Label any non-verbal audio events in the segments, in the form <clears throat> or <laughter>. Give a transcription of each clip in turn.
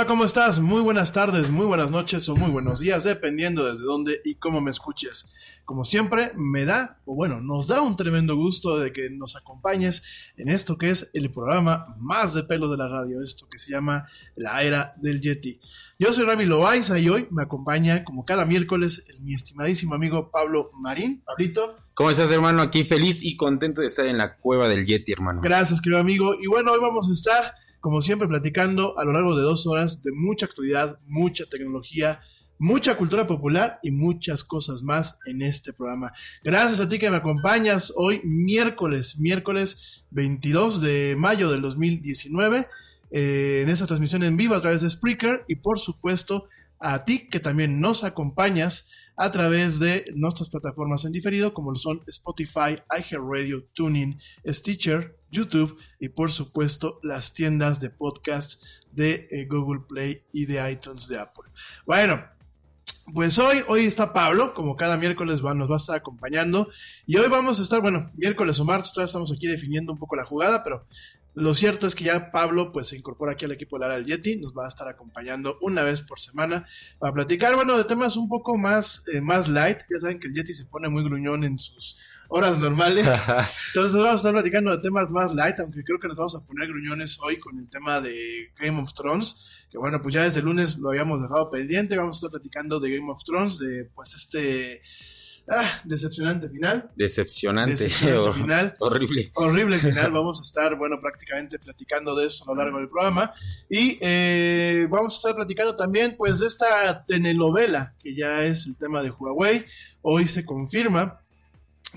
Hola, ¿cómo estás? Muy buenas tardes, muy buenas noches o muy buenos días, dependiendo desde dónde y cómo me escuches. Como siempre, me da, o bueno, nos da un tremendo gusto de que nos acompañes en esto que es el programa más de pelo de la radio, esto que se llama La Era del Yeti. Yo soy Rami Loaiza y hoy me acompaña, como cada miércoles, el, mi estimadísimo amigo Pablo Marín. Pablito. ¿Cómo estás, hermano? Aquí feliz y contento de estar en la cueva del Yeti, hermano. Gracias, querido amigo. Y bueno, hoy vamos a estar, como siempre, platicando a lo largo de dos horas de mucha actualidad, mucha tecnología, mucha cultura popular y muchas cosas más en este programa. Gracias a ti que me acompañas hoy, miércoles, miércoles 22 de mayo del 2019, eh, en esta transmisión en vivo a través de Spreaker y por supuesto a ti que también nos acompañas a través de nuestras plataformas en diferido, como lo son Spotify, iHeartRadio, Tuning, Stitcher, YouTube y por supuesto las tiendas de podcast de eh, Google Play y de iTunes de Apple. Bueno, pues hoy, hoy está Pablo, como cada miércoles nos va a estar acompañando. Y hoy vamos a estar, bueno, miércoles o martes, todavía estamos aquí definiendo un poco la jugada, pero lo cierto es que ya Pablo pues se incorpora aquí al equipo de la del Yeti, nos va a estar acompañando una vez por semana para platicar, bueno, de temas un poco más, eh, más light. Ya saben que el Yeti se pone muy gruñón en sus horas normales. <laughs> Entonces vamos a estar platicando de temas más light, aunque creo que nos vamos a poner gruñones hoy con el tema de Game of Thrones, que bueno, pues ya desde el lunes lo habíamos dejado pendiente, vamos a estar platicando de Game of Thrones, de pues este... Ah, decepcionante final. Decepcionante. Decepcionante <laughs> final. Horrible. Horrible <laughs> final. Vamos a estar, bueno, prácticamente platicando de esto a lo largo del programa. Y eh, vamos a estar platicando también, pues, de esta telenovela, que ya es el tema de Huawei. Hoy se confirma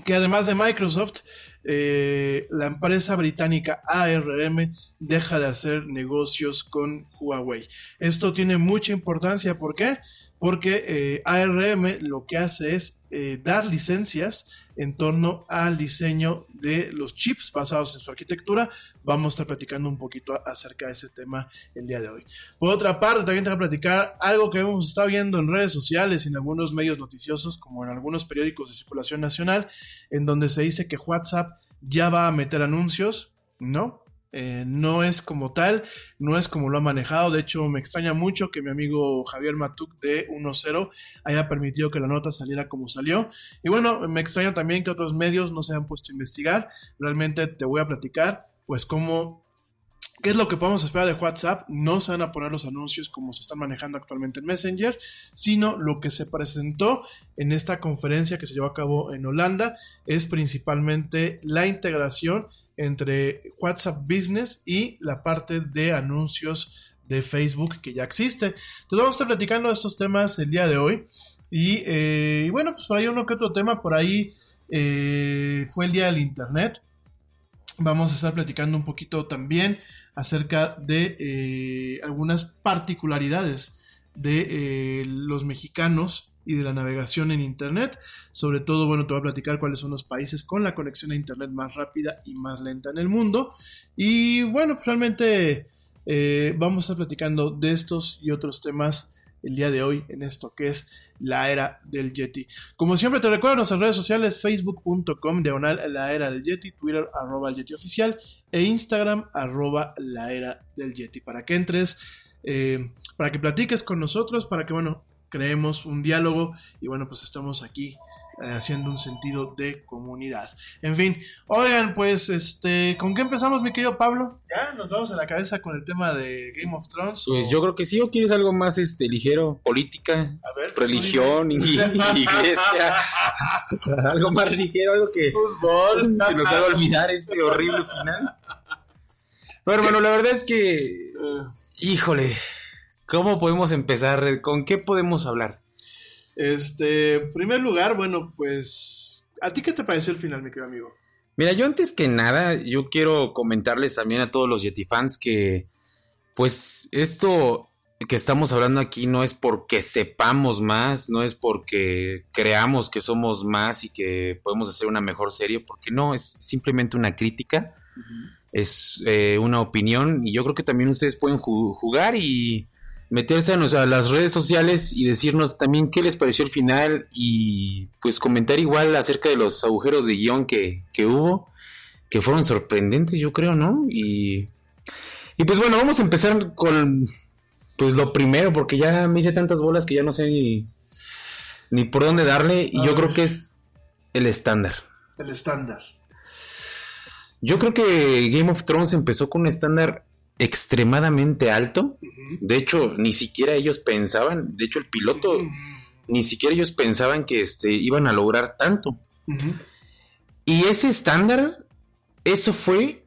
que además de Microsoft, eh, la empresa británica ARM deja de hacer negocios con Huawei. Esto tiene mucha importancia, ¿por qué? Porque eh, ARM lo que hace es eh, dar licencias en torno al diseño de los chips basados en su arquitectura. Vamos a estar platicando un poquito acerca de ese tema el día de hoy. Por otra parte, también te voy a platicar algo que hemos estado viendo en redes sociales, en algunos medios noticiosos, como en algunos periódicos de circulación nacional, en donde se dice que WhatsApp ya va a meter anuncios, ¿no? Eh, no es como tal, no es como lo ha manejado. De hecho, me extraña mucho que mi amigo Javier Matuk de 1.0 haya permitido que la nota saliera como salió. Y bueno, me extraña también que otros medios no se hayan puesto a investigar. Realmente te voy a platicar, pues, cómo ¿Qué es lo que podemos esperar de WhatsApp? No se van a poner los anuncios como se están manejando actualmente en Messenger, sino lo que se presentó en esta conferencia que se llevó a cabo en Holanda es principalmente la integración entre WhatsApp Business y la parte de anuncios de Facebook que ya existe. Entonces vamos a estar platicando de estos temas el día de hoy. Y, eh, bueno, pues por ahí uno que otro tema, por ahí eh, fue el día del Internet. Vamos a estar platicando un poquito también acerca de eh, algunas particularidades de los mexicanos y de la navegación en Internet. Sobre todo, bueno, te voy a platicar cuáles son los países con la conexión a Internet más rápida y más lenta en el mundo. Y bueno, pues realmente eh, vamos a estar platicando de estos y otros temas el día de hoy en esto que es la era del Yeti. Como siempre te recuerdo nuestras redes sociales facebook.com diagonal la era del Yeti, Twitter arroba el Yeti oficial e Instagram arroba la era del Yeti para que entres, eh, para que platiques con nosotros, para que bueno, creemos un diálogo y bueno, pues estamos aquí eh, haciendo un sentido de comunidad. En fin, oigan, pues este, ¿con qué empezamos, mi querido Pablo? ¿Ya nos vamos a la cabeza con el tema de Game of Thrones? Pues yo creo que sí, o quieres algo más este ligero, política, A ver, religión, y, <laughs> iglesia, <laughs> algo más ligero, algo que, Fútbol. que nos haga olvidar este horrible final. Bueno, hermano, la verdad es que, <laughs> híjole, ¿cómo podemos empezar? ¿Con qué podemos hablar? Este, en primer lugar, bueno, pues, ¿a ti qué te pareció el final, mi querido amigo? Mira, yo antes que nada, yo quiero comentarles también a todos los Yeti fans que, pues, esto que estamos hablando aquí no es porque sepamos más, no es porque creamos que somos más y que podemos hacer una mejor serie, porque no, es simplemente una crítica, es eh, una opinión y yo creo que también ustedes pueden ju- jugar y meterse a, nos- a las redes sociales y decirnos también qué les pareció el final y pues comentar igual acerca de los agujeros de guion que, que hubo, que fueron sorprendentes yo creo, ¿no? Y, y pues bueno, vamos a empezar con Pues lo primero, porque ya me hice tantas bolas que ya no sé ni, ni por dónde darle. Y A yo creo que es el estándar. El estándar. Yo creo que Game of Thrones empezó con un estándar extremadamente alto. De hecho, ni siquiera ellos pensaban, de hecho el piloto, ni siquiera ellos pensaban que este, iban a lograr tanto. Y ese estándar, eso fue,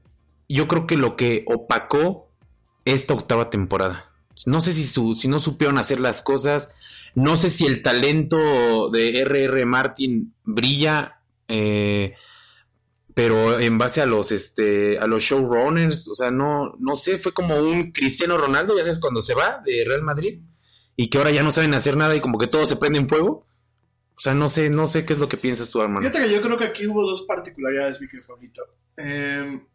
yo creo que lo que opacó esta octava temporada. No sé si, su- si no supieron hacer las cosas, no sé si el talento de R.R. Martin brilla, eh, pero en base a los, este, a los showrunners, o sea, no, no sé, fue como un Cristiano Ronaldo, ya sabes, cuando se va de Real Madrid y que ahora ya no saben hacer nada y como que todo se prende en fuego. O sea, no sé, no sé qué es lo que piensas tú, hermano. Fíjate que yo creo que aquí hubo dos particularidades, mi querido Pablito. Eh, en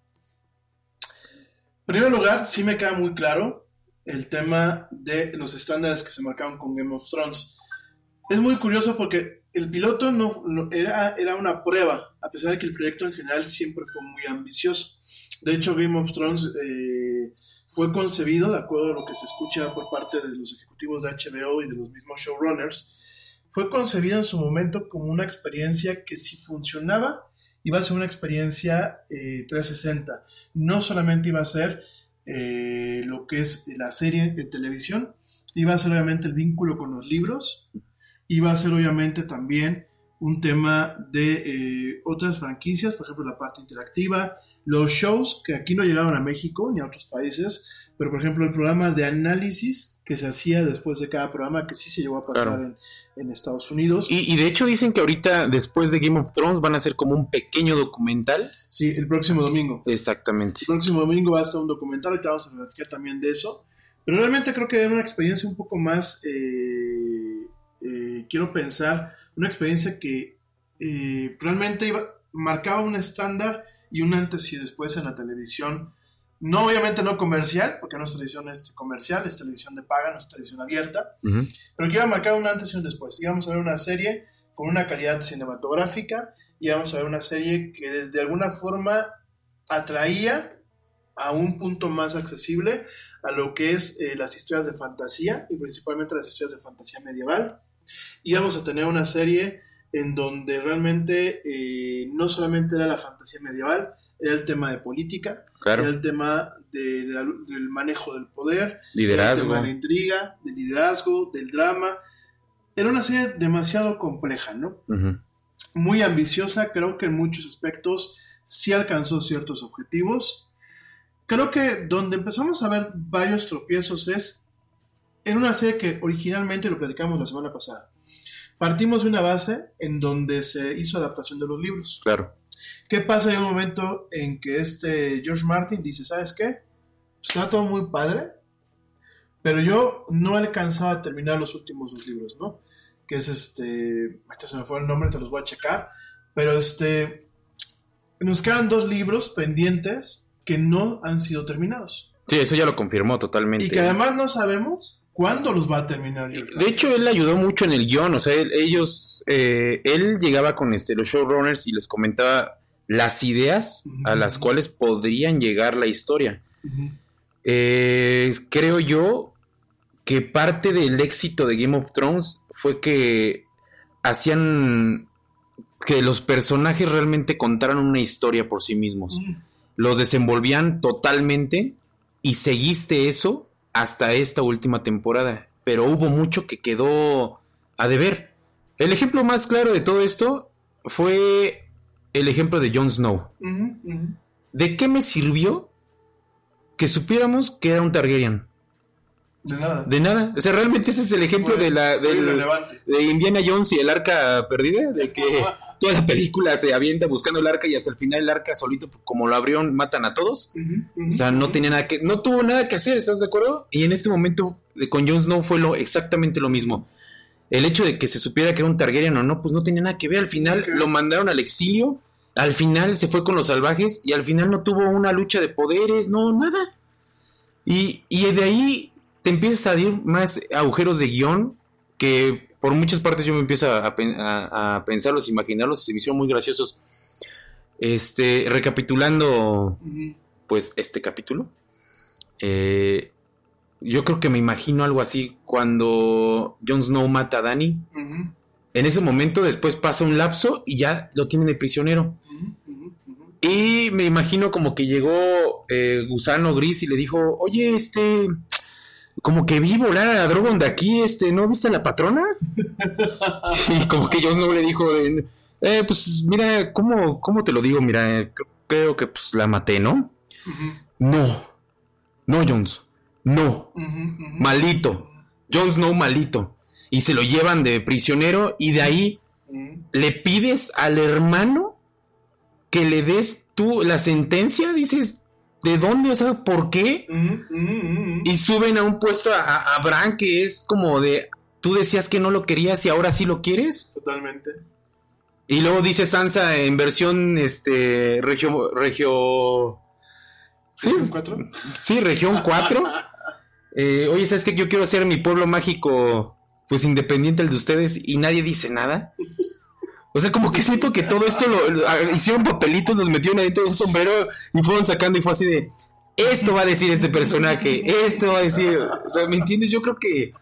primer lugar, sí me queda muy claro el tema de los estándares que se marcaron con Game of Thrones. Es muy curioso porque el piloto no, era, era una prueba, a pesar de que el proyecto en general siempre fue muy ambicioso. De hecho, Game of Thrones eh, fue concebido, de acuerdo a lo que se escucha por parte de los ejecutivos de HBO y de los mismos showrunners, fue concebido en su momento como una experiencia que si funcionaba iba a ser una experiencia eh, 360. No solamente iba a ser eh, lo que es la serie de televisión, iba a ser obviamente el vínculo con los libros, iba a ser obviamente también un tema de eh, otras franquicias, por ejemplo la parte interactiva, los shows que aquí no llegaban a México ni a otros países, pero por ejemplo el programa de análisis que se hacía después de cada programa que sí se llegó a pasar Claro. en, en Estados Unidos. Y, y de hecho dicen que ahorita, después de Game of Thrones, van a hacer como un pequeño documental. Sí, el próximo domingo. Exactamente. El próximo domingo va a estar un documental, ahorita vamos a platicar también de eso. Pero realmente creo que era una experiencia un poco más, eh, eh, quiero pensar, una experiencia que eh, realmente iba, marcaba un estándar y un antes y después en la televisión. No, obviamente no comercial, porque no es televisión es comercial, es televisión de paga, no es televisión abierta, pero que iba a marcar un antes y un después. Íbamos a ver una serie con una calidad cinematográfica, íbamos a ver una serie que de, de alguna forma atraía a un punto más accesible a lo que es eh, las historias de fantasía y principalmente las historias de fantasía medieval. Íbamos a tener una serie en donde realmente eh, no solamente era la fantasía medieval, era el tema de política, Claro. era el tema de- la- del manejo del poder, Liderazgo. el tema de la intriga, del liderazgo, del drama. Era una serie demasiado compleja, ¿no? Ujú. Muy ambiciosa, creo que en muchos aspectos sí alcanzó ciertos objetivos. Creo que donde empezamos a ver varios tropiezos es en una serie que originalmente lo platicamos la semana pasada. Partimos de una base en donde se hizo adaptación de los libros. Claro. ¿Qué pasa en un momento en que este George Martin dice, ¿sabes qué? Está todo muy padre, pero yo no he alcanzado a terminar los últimos dos libros, ¿no? Que es este, ahorita se me fue el nombre, te los voy a checar, pero este, nos quedan dos libros pendientes que no han sido terminados Sí, eso ya lo confirmó totalmente. y que además no sabemos cuándo los va a terminar. De hecho, él ayudó mucho en el guion, o sea, él- ellos, eh, él llegaba con este, los showrunners y les comentaba las ideas a las cuales podrían llegar la historia. Eh, creo yo que parte del éxito de Game of Thrones fue que hacían que los personajes realmente contaran una historia por sí mismos. Los desenvolvían totalmente y seguiste eso hasta esta última temporada. Pero hubo mucho que quedó a deber. El ejemplo más claro de todo esto fue el ejemplo de Jon Snow. ¿De qué me sirvió que supiéramos que era un Targaryen? De nada. De nada. O sea, realmente ese es el ejemplo Fue- de la del- de Indiana Jones y el arca perdida, de que toda la película se avienta buscando el arca y hasta el final el arca solito, como lo abrieron, matan a todos. O sea, no tenía nada que, no tuvo nada que hacer, ¿estás de acuerdo? Y en este momento eh, con Jon Snow fue lo exactamente lo mismo. El hecho de que se supiera que era un Targaryen o no, pues no tenía nada que ver. Al final lo mandaron al exilio, al final se fue con los salvajes y al final no tuvo una lucha de poderes, no, nada. Y, y de ahí te empiezas a salir más agujeros de guion que por muchas partes yo me empiezo a, a a- pensarlos, imaginarlos, se me hicieron muy graciosos. Este, recapitulando pues este capítulo. eh, yo creo que me imagino algo así cuando Jon Snow mata a Dany. En ese momento después pasa un lapso y ya lo tienen de prisionero. Y me imagino como que llegó eh, Gusano Gris y le dijo, oye, este, como que vi volar a Drogon de aquí, este, ¿no viste a la patrona? <laughs> y como que Jon Snow le dijo, de, eh, pues mira, ¿cómo, ¿cómo te lo digo? Mira, eh, creo que pues la maté, ¿no? Ujú, No, no, Jones, no, malito, Jon Snow malito. Y se lo llevan de prisionero y de ahí le pides al hermano que le des tú la sentencia, dices, ¿de dónde? O sea, ¿por qué? Ujú, ujú, ujú. Y suben a un puesto a, a, Bran que es como de, tú decías que no lo querías y ahora sí lo quieres. Totalmente. Y luego dice Sansa en versión, este, regio, regio, sí, ¿Un cuatro? sí, región 4. <laughs> Eh, oye, ¿sabes qué? Yo quiero hacer mi pueblo mágico, pues independiente al de ustedes y nadie dice nada. O sea, como que siento que todo esto lo, lo- hicieron papelitos, los metieron adentro de un sombrero y fueron sacando y fue así de, esto va a decir este personaje, esto va a decir, o sea, ¿me entiendes? Yo creo que,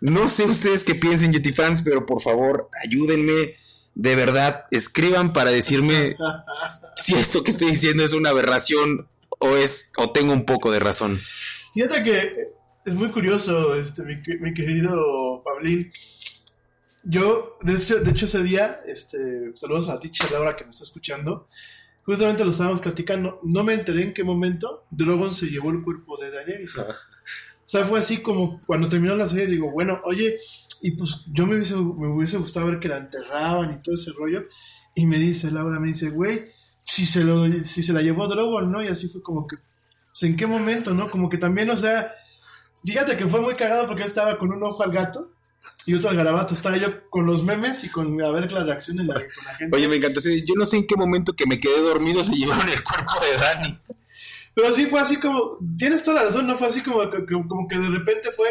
no sé ustedes qué piensen, Yeti fans, pero por favor, ayúdenme, de verdad, escriban para decirme <laughs> si esto que estoy diciendo es una aberración o es, o tengo un poco de razón. Fíjate que es muy curioso, este, mi, mi querido Pablín. Yo, de hecho, de hecho ese día, este, saludos a la teacher Laura que me está escuchando. Justamente lo estábamos platicando. No me enteré en qué momento Drogon se llevó el cuerpo de Daenerys. O sea, fue así como cuando terminó la serie, digo, bueno, oye, y pues yo me hubiese, me hubiese gustado ver que la enterraban y todo ese rollo. Y me dice Laura, me dice, güey, si se, lo, si se la llevó Drogon, ¿no? Y así fue como que, pues, ¿en qué momento, no? Como que también, o sea, fíjate que fue muy cagado porque yo estaba con un ojo al gato y otro al garabato. Estaba yo con los memes y con a ver las reacciones de la, con la gente. Oye, me encanta. sí, Yo no sé en qué momento que me quedé dormido se llevaron el cuerpo de Dani. Pero sí fue así como, tienes toda la razón, no fue así como, como que de repente fue,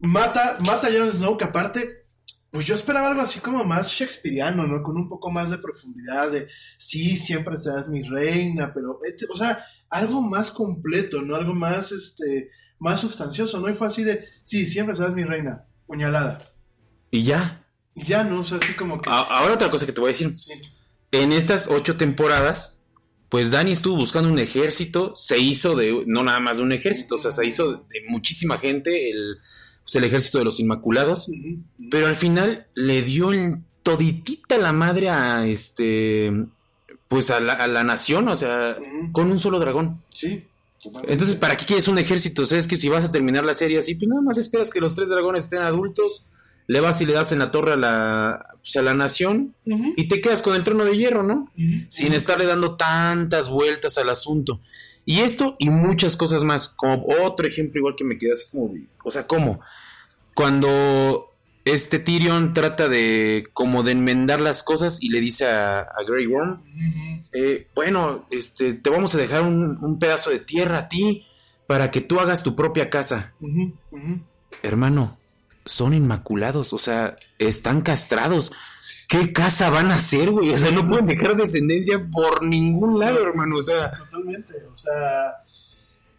mata, mata a Jon Snow, que aparte, pues yo esperaba algo así como más shakespeariano, ¿no? Con un poco más de profundidad, de, sí, siempre serás mi reina, pero, este, o sea, algo más completo, ¿no? Algo más, este, más sustancioso, ¿no? Y fue así de, sí, siempre serás mi reina, puñalada. Y ya. Y ya, ¿no? O sea, así como que... A- Ahora otra cosa que te voy a decir. sí. En estas ocho temporadas, pues Dani estuvo buscando un ejército, se hizo de, no nada más de un ejército, o sea, se hizo de muchísima gente, el, pues, el ejército de los Inmaculados, pero al final le dio en toditita la madre a este, pues a la, a la nación, o sea, con un solo dragón. Sí. Entonces, ¿para qué quieres un ejército? O sea, es que si vas a terminar la serie así, pues nada más esperas que los tres dragones estén adultos, le vas y le das en la torre a la, pues, a la nación y te quedas con el trono de hierro, ¿no? Sin estarle dando tantas vueltas al asunto. Y esto y muchas cosas más. Como otro ejemplo, igual que me quedé así como de. O sea, ¿cómo? Cuando este Tyrion trata de como de enmendar las cosas y le dice a, a Grey Worm, eh, bueno, este, te vamos a dejar un, un pedazo de tierra a ti para que tú hagas tu propia casa. Hermano, son inmaculados, o sea, están castrados. ¿Qué casa van a hacer, güey? O sea, no pueden dejar descendencia por ningún lado, hermano. O sea, Totalmente, o sea,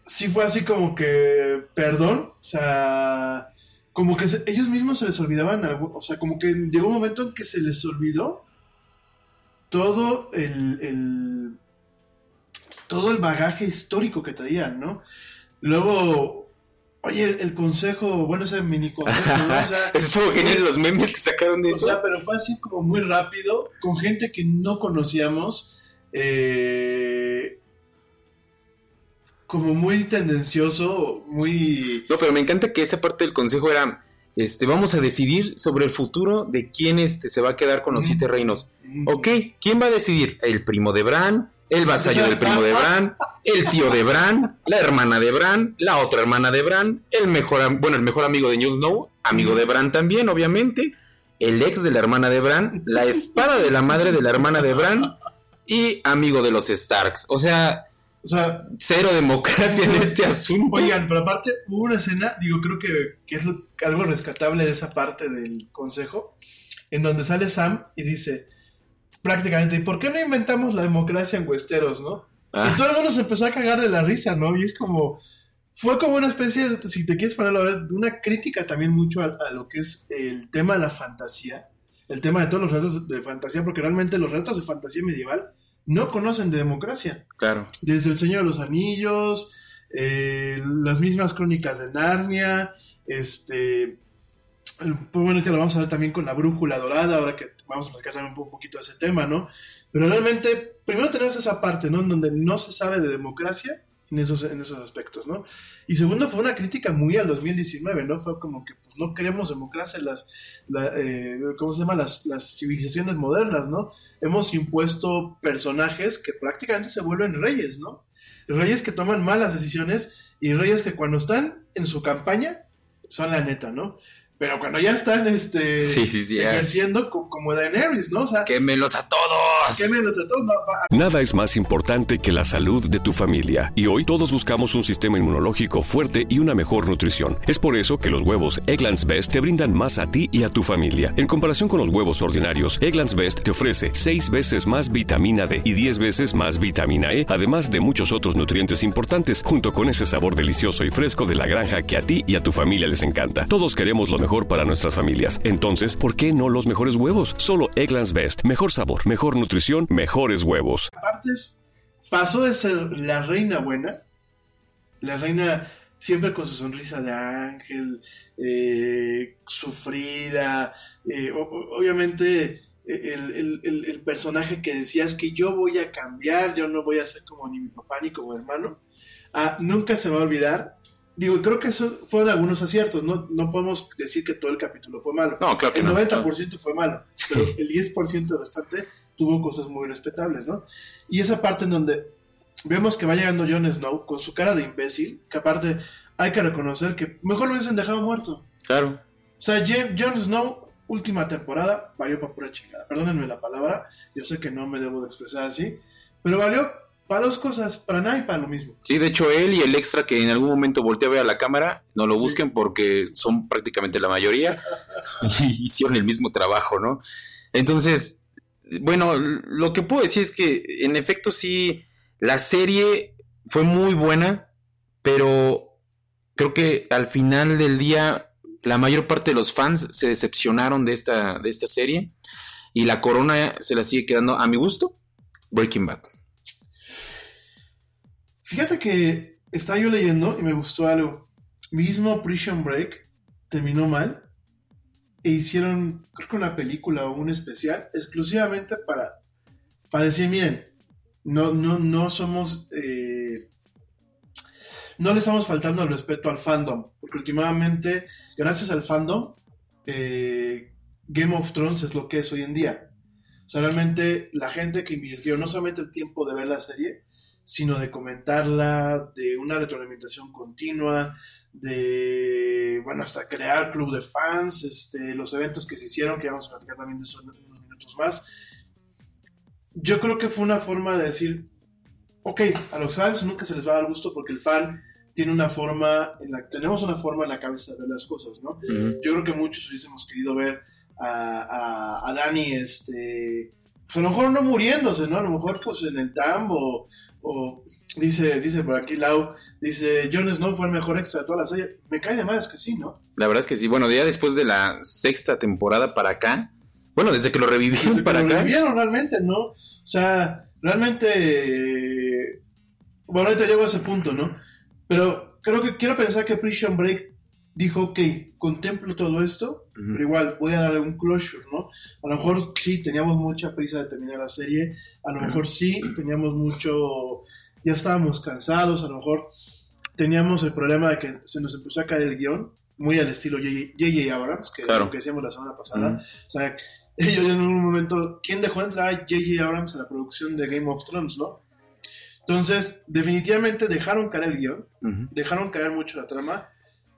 sí fue así como que, perdón, o sea, como que se- ellos mismos se les olvidaban, algo, o sea, como que llegó un momento en que se les olvidó todo el, el- todo el bagaje histórico que traían, ¿no? Luego, oye, el consejo, bueno, ese mini consejo, ¿no? O sea, <laughs> estuvo genial los memes que sacaron de o eso. sea, pero fue así como muy rápido, con gente que no conocíamos, eh, como muy tendencioso, muy... No, pero me encanta que esa parte del consejo era, este, vamos a decidir sobre el futuro de quién este, se va a quedar con los Mm. siete reinos. Ok, ¿quién va a decidir? ¿El primo de Bran? ¿El vasallo del primo de Bran? ¿El tío de Bran? ¿La hermana de Bran? ¿La otra hermana de Bran? ¿El mejor, bueno, el mejor amigo de Jon Snow? Amigo de Bran también, obviamente. El ex de la hermana de Bran, la espada de la madre de la hermana de Bran y amigo de los Starks. O sea, O sea, cero democracia en este asunto. oigan, pero aparte hubo una escena, digo, creo que, que es lo- algo rescatable de esa parte del consejo, en donde sale Sam y dice prácticamente, ¿y por qué no inventamos la democracia en Westeros, no? Ah. Y todo el mundo se empezó a cagar de la risa, ¿no? Y es como, fue como una especie, de, si te quieres ponerlo a ver, una crítica también mucho a, a lo que es el tema de la fantasía, el tema de todos los relatos de fantasía, porque realmente los relatos de fantasía medieval no conocen de democracia. Claro. Desde El Señor de los Anillos, eh, las mismas crónicas de Narnia, este... Pues bueno, que lo vamos a ver también con la brújula dorada, ahora que vamos a platicar también un poquito de ese tema, ¿no? Pero realmente, primero tenemos esa parte, ¿no? En donde no se sabe de democracia en esos, en esos aspectos, ¿no? Y segundo, fue una crítica muy al 2019, ¿no? Fue como que pues, no queremos democracia las, la, eh, ¿cómo se llama? Las, las civilizaciones modernas, ¿no? Hemos impuesto personajes que prácticamente se vuelven reyes, ¿no? Reyes que toman malas decisiones y reyes que cuando están en su campaña son la neta, ¿no? Pero cuando ya están este, Sí, sí, sí, ejerciendo co- como Daenerys, ¿no? O sea, ¡Quémelos a todos! quémelos a todos, no, Nada es más importante que la salud de tu familia y hoy todos buscamos un sistema inmunológico fuerte y una mejor nutrición. Es por eso que los huevos Egglands Best te brindan más a ti y a tu familia. En comparación con los huevos ordinarios, Egglands Best te ofrece 6 veces más vitamina D y 10 veces más vitamina E, además de muchos otros nutrientes importantes, junto con ese sabor delicioso y fresco de la granja que a ti y a tu familia les encanta. Todos queremos lo mejor para nuestras familias. Entonces, ¿por qué no los mejores huevos? Solo Egglands Best. Mejor sabor, mejor nutrición, mejores huevos. aparte es- pasó de ser la reina buena, la reina siempre con su sonrisa de ángel, eh, sufrida, eh, obviamente eh, el, personaje que decías que yo voy a cambiar, yo no voy a ser como ni mi papá ni como hermano, ah, nunca se va a olvidar. Digo, creo que eso fueron algunos aciertos, no, no podemos decir que todo el capítulo fue malo. No, claro que el no. 90% fue malo, pero el 10% restante tuvo cosas muy respetables, ¿no? Y esa parte en donde vemos que va llegando Jon Snow con su cara de imbécil, que aparte hay que reconocer que mejor lo hubiesen dejado muerto. Claro. O sea, Jon Snow, última temporada, valió para pura chingada. Perdónenme la palabra, yo sé que no me debo de expresar así, pero valió para dos cosas, para nada y para lo mismo. Sí, de hecho, él y el extra que en algún momento voltea a ver a la cámara, no lo busquen porque son prácticamente la mayoría <laughs> y hicieron el mismo trabajo, ¿no? Entonces, bueno, lo que puedo decir es que en efecto sí, la serie fue muy buena, pero creo que al final del día la mayor parte de los fans se decepcionaron de esta, de esta serie y la corona se la sigue quedando a mi gusto, Breaking Bad. Fíjate que estaba yo leyendo y me gustó algo. Mismo Prison Break terminó mal e hicieron, creo que una película o un especial exclusivamente para, para decir, miren, no, no, no somos, eh, no le estamos faltando al respeto al fandom, porque últimamente, gracias al fandom, eh, Game of Thrones es lo que es hoy en día. O realmente la gente que invirtió no solamente el tiempo de ver la serie, sino de comentarla, de una retroalimentación continua, de, bueno, hasta crear club de fans, este, los eventos que se hicieron, que vamos a platicar también de eso en unos minutos más. Yo creo que fue una forma de decir, ok, a los fans nunca se les va a dar gusto porque el fan tiene una forma, en la, tenemos una forma en la cabeza de ver las cosas, ¿no? Yo creo que muchos hubiésemos querido ver a, a, a Dani, este, pues a lo mejor no muriéndose, ¿no? A lo mejor pues en el tambo, o dice, dice por aquí Lau, dice, Jon Snow fue el mejor extra de toda la serie. Me cae de más que sí, ¿no? La verdad es que sí. Bueno, ya después de la sexta temporada para acá, bueno, desde que lo revivieron Desde que para lo acá, revivieron realmente, ¿no? O sea, realmente, bueno, ahorita llego a ese punto, ¿no? Pero creo que quiero pensar que Prison Break dijo, ok, contemplo todo esto, pero igual voy a darle un closure, ¿no? A lo mejor sí teníamos mucha prisa de terminar la serie, a lo mejor sí teníamos mucho, ya estábamos cansados, a lo mejor teníamos el problema de que se nos empezó a caer el guion, muy al estilo J.J. Abrams, que Claro. lo que decíamos la semana pasada. O sea, <laughs> ellos en un momento, ¿quién dejó entrar a J.J. Abrams a la producción de Game of Thrones, no? Entonces, definitivamente dejaron caer el guion, dejaron caer mucho la trama.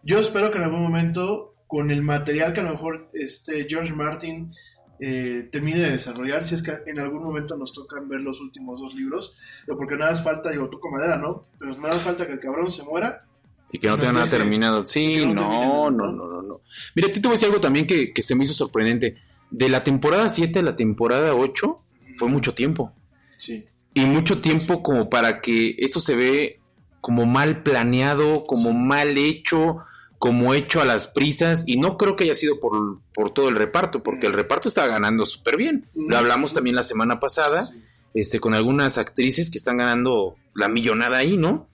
Yo espero que en algún momento, con el material que a lo mejor este George Martin eh, termine de desarrollar, si es que en algún momento nos tocan ver los últimos dos libros, pero porque nada más falta, digo, toco madera, ¿no? Pero nada más falta que el cabrón se muera. y que no no tenga nada terminado. Sí, no no, no, ¿no? no, no. Mira, a ti te voy a decir algo también que, que se me hizo sorprendente. De la temporada 7 a la temporada 8 fue mucho tiempo. Sí. Y mucho tiempo como para que eso se ve como mal planeado, como mal hecho, como hecho a las prisas, y no creo que haya sido por, por todo el reparto, porque el reparto está ganando súper bien. Lo hablamos también la semana pasada, este, con algunas actrices que están ganando la millonada ahí, ¿no?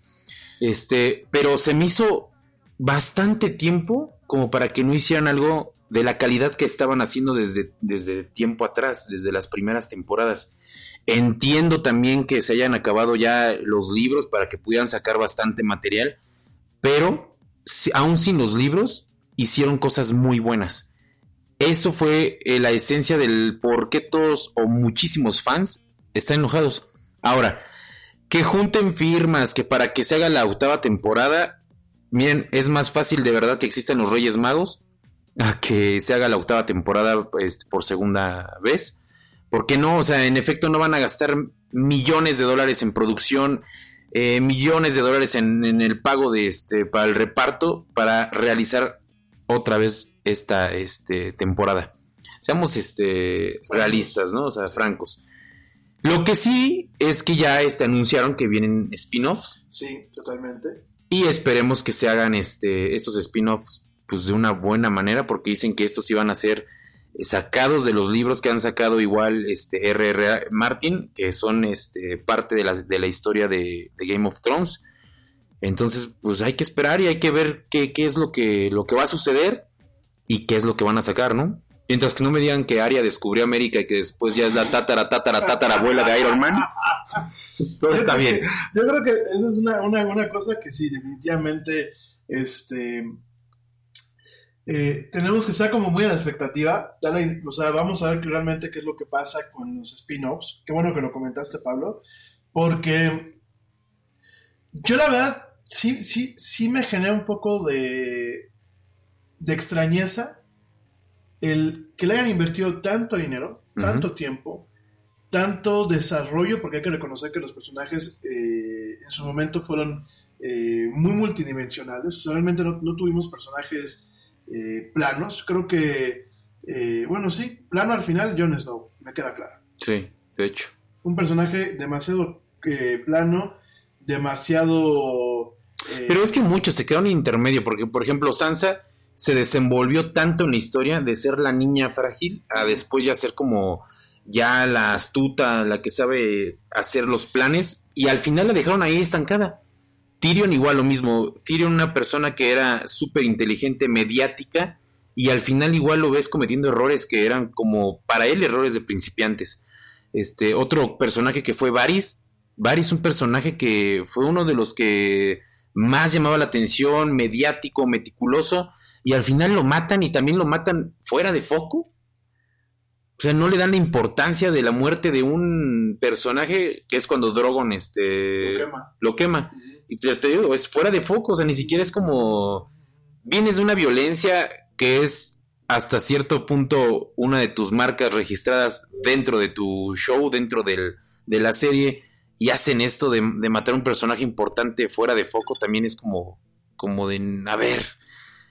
Este, pero se me hizo bastante tiempo como para que no hicieran algo de la calidad que estaban haciendo desde, desde tiempo atrás, desde las primeras temporadas. Entiendo también que se hayan acabado ya los libros para que pudieran sacar bastante material, pero aún sin los libros hicieron cosas muy buenas. Eso fue eh, la esencia del por qué todos o muchísimos fans están enojados. Ahora, que junten firmas, que para que se haga la octava temporada, miren, es más fácil de verdad que existan los Reyes Magos a que se haga la octava temporada este, por segunda vez. ¿Por qué no? O sea, en efecto no van a gastar millones de dólares en producción, eh, millones de dólares en, en el pago de este para el reparto para realizar otra vez esta este, temporada. Seamos este, realistas, ¿no? O sea, francos. Lo que sí es que ya este, anunciaron que vienen spin-offs Sí, totalmente. y esperemos que se hagan este, estos spin-offs pues, de una buena manera porque dicen que estos iban a ser sacados de los libros que han sacado igual este R.R. Martin, que son este, parte de la, de la historia de, de Game of Thrones. Entonces, pues hay que esperar y hay que ver qué, qué es lo que, lo que va a suceder y qué es lo que van a sacar, ¿no? Mientras que no me digan que Arya descubrió América y que después ya es la tatara, tatara, tatara abuela de Iron Man. <laughs> Todo está bien. Yo creo que esa es una, una, una cosa que sí, definitivamente, este, eh, tenemos que estar como muy a la expectativa. O sea, vamos a ver que realmente qué es lo que pasa con los spin-offs. Qué bueno que lo comentaste, Pablo, porque yo la verdad sí, sí, sí me genera un poco de, de extrañeza el que le hayan invertido tanto dinero, tanto tiempo, tanto desarrollo, porque hay que reconocer que los personajes eh, en su momento fueron eh, muy multidimensionales. O sea, realmente no, no tuvimos personajes eh, planos. Creo que, eh, bueno, sí, plano al final, Jon Snow, me queda claro. Sí, de hecho. Un personaje demasiado eh, plano, demasiado... Pero es que muchos se quedaron en intermedio, porque por ejemplo Sansa se desenvolvió tanto en la historia de ser la niña frágil a después ya ser como ya la astuta, la que sabe hacer los planes, y al final la dejaron ahí estancada. Tyrion igual lo mismo, Tyrion una persona que era súper inteligente, mediática, y al final igual lo ves cometiendo errores que eran como para él errores de principiantes. Este otro personaje que fue Varys, Varys un personaje que fue uno de los que más llamaba la atención, mediático, meticuloso, y al final lo matan y también lo matan fuera de foco. O sea, no le dan la importancia de la muerte de un personaje que es cuando Drogon este, Lo quema. lo quema. Y te, te digo, es fuera de foco, o sea, ni siquiera es como... Vienes de una violencia que es hasta cierto punto una de tus marcas registradas dentro de tu show, dentro del, de la serie, y hacen esto de, de matar a un personaje importante fuera de foco, también es como, como de, a ver,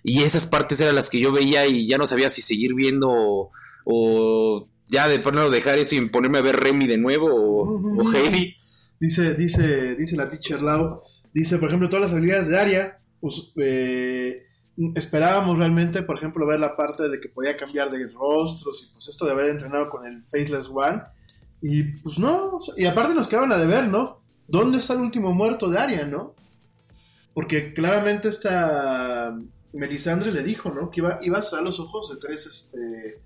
y esas partes eran las que yo veía y ya no sabía si seguir viendo o, o ya de plano dejar eso y ponerme a ver Remy de nuevo o, o Heidi. Dice, dice, dice la teacher Lau, dice, por ejemplo, todas las habilidades de Aria, pues eh, esperábamos realmente, por ejemplo, ver la parte de que podía cambiar de rostros y pues esto de haber entrenado con el Faceless One. Y pues no, y aparte nos quedaban a deber, ¿no? ¿Dónde está el último muerto de Aria, no? Porque claramente esta Melisandre le dijo, ¿no? Que iba, iba a cerrar los ojos de tres, este,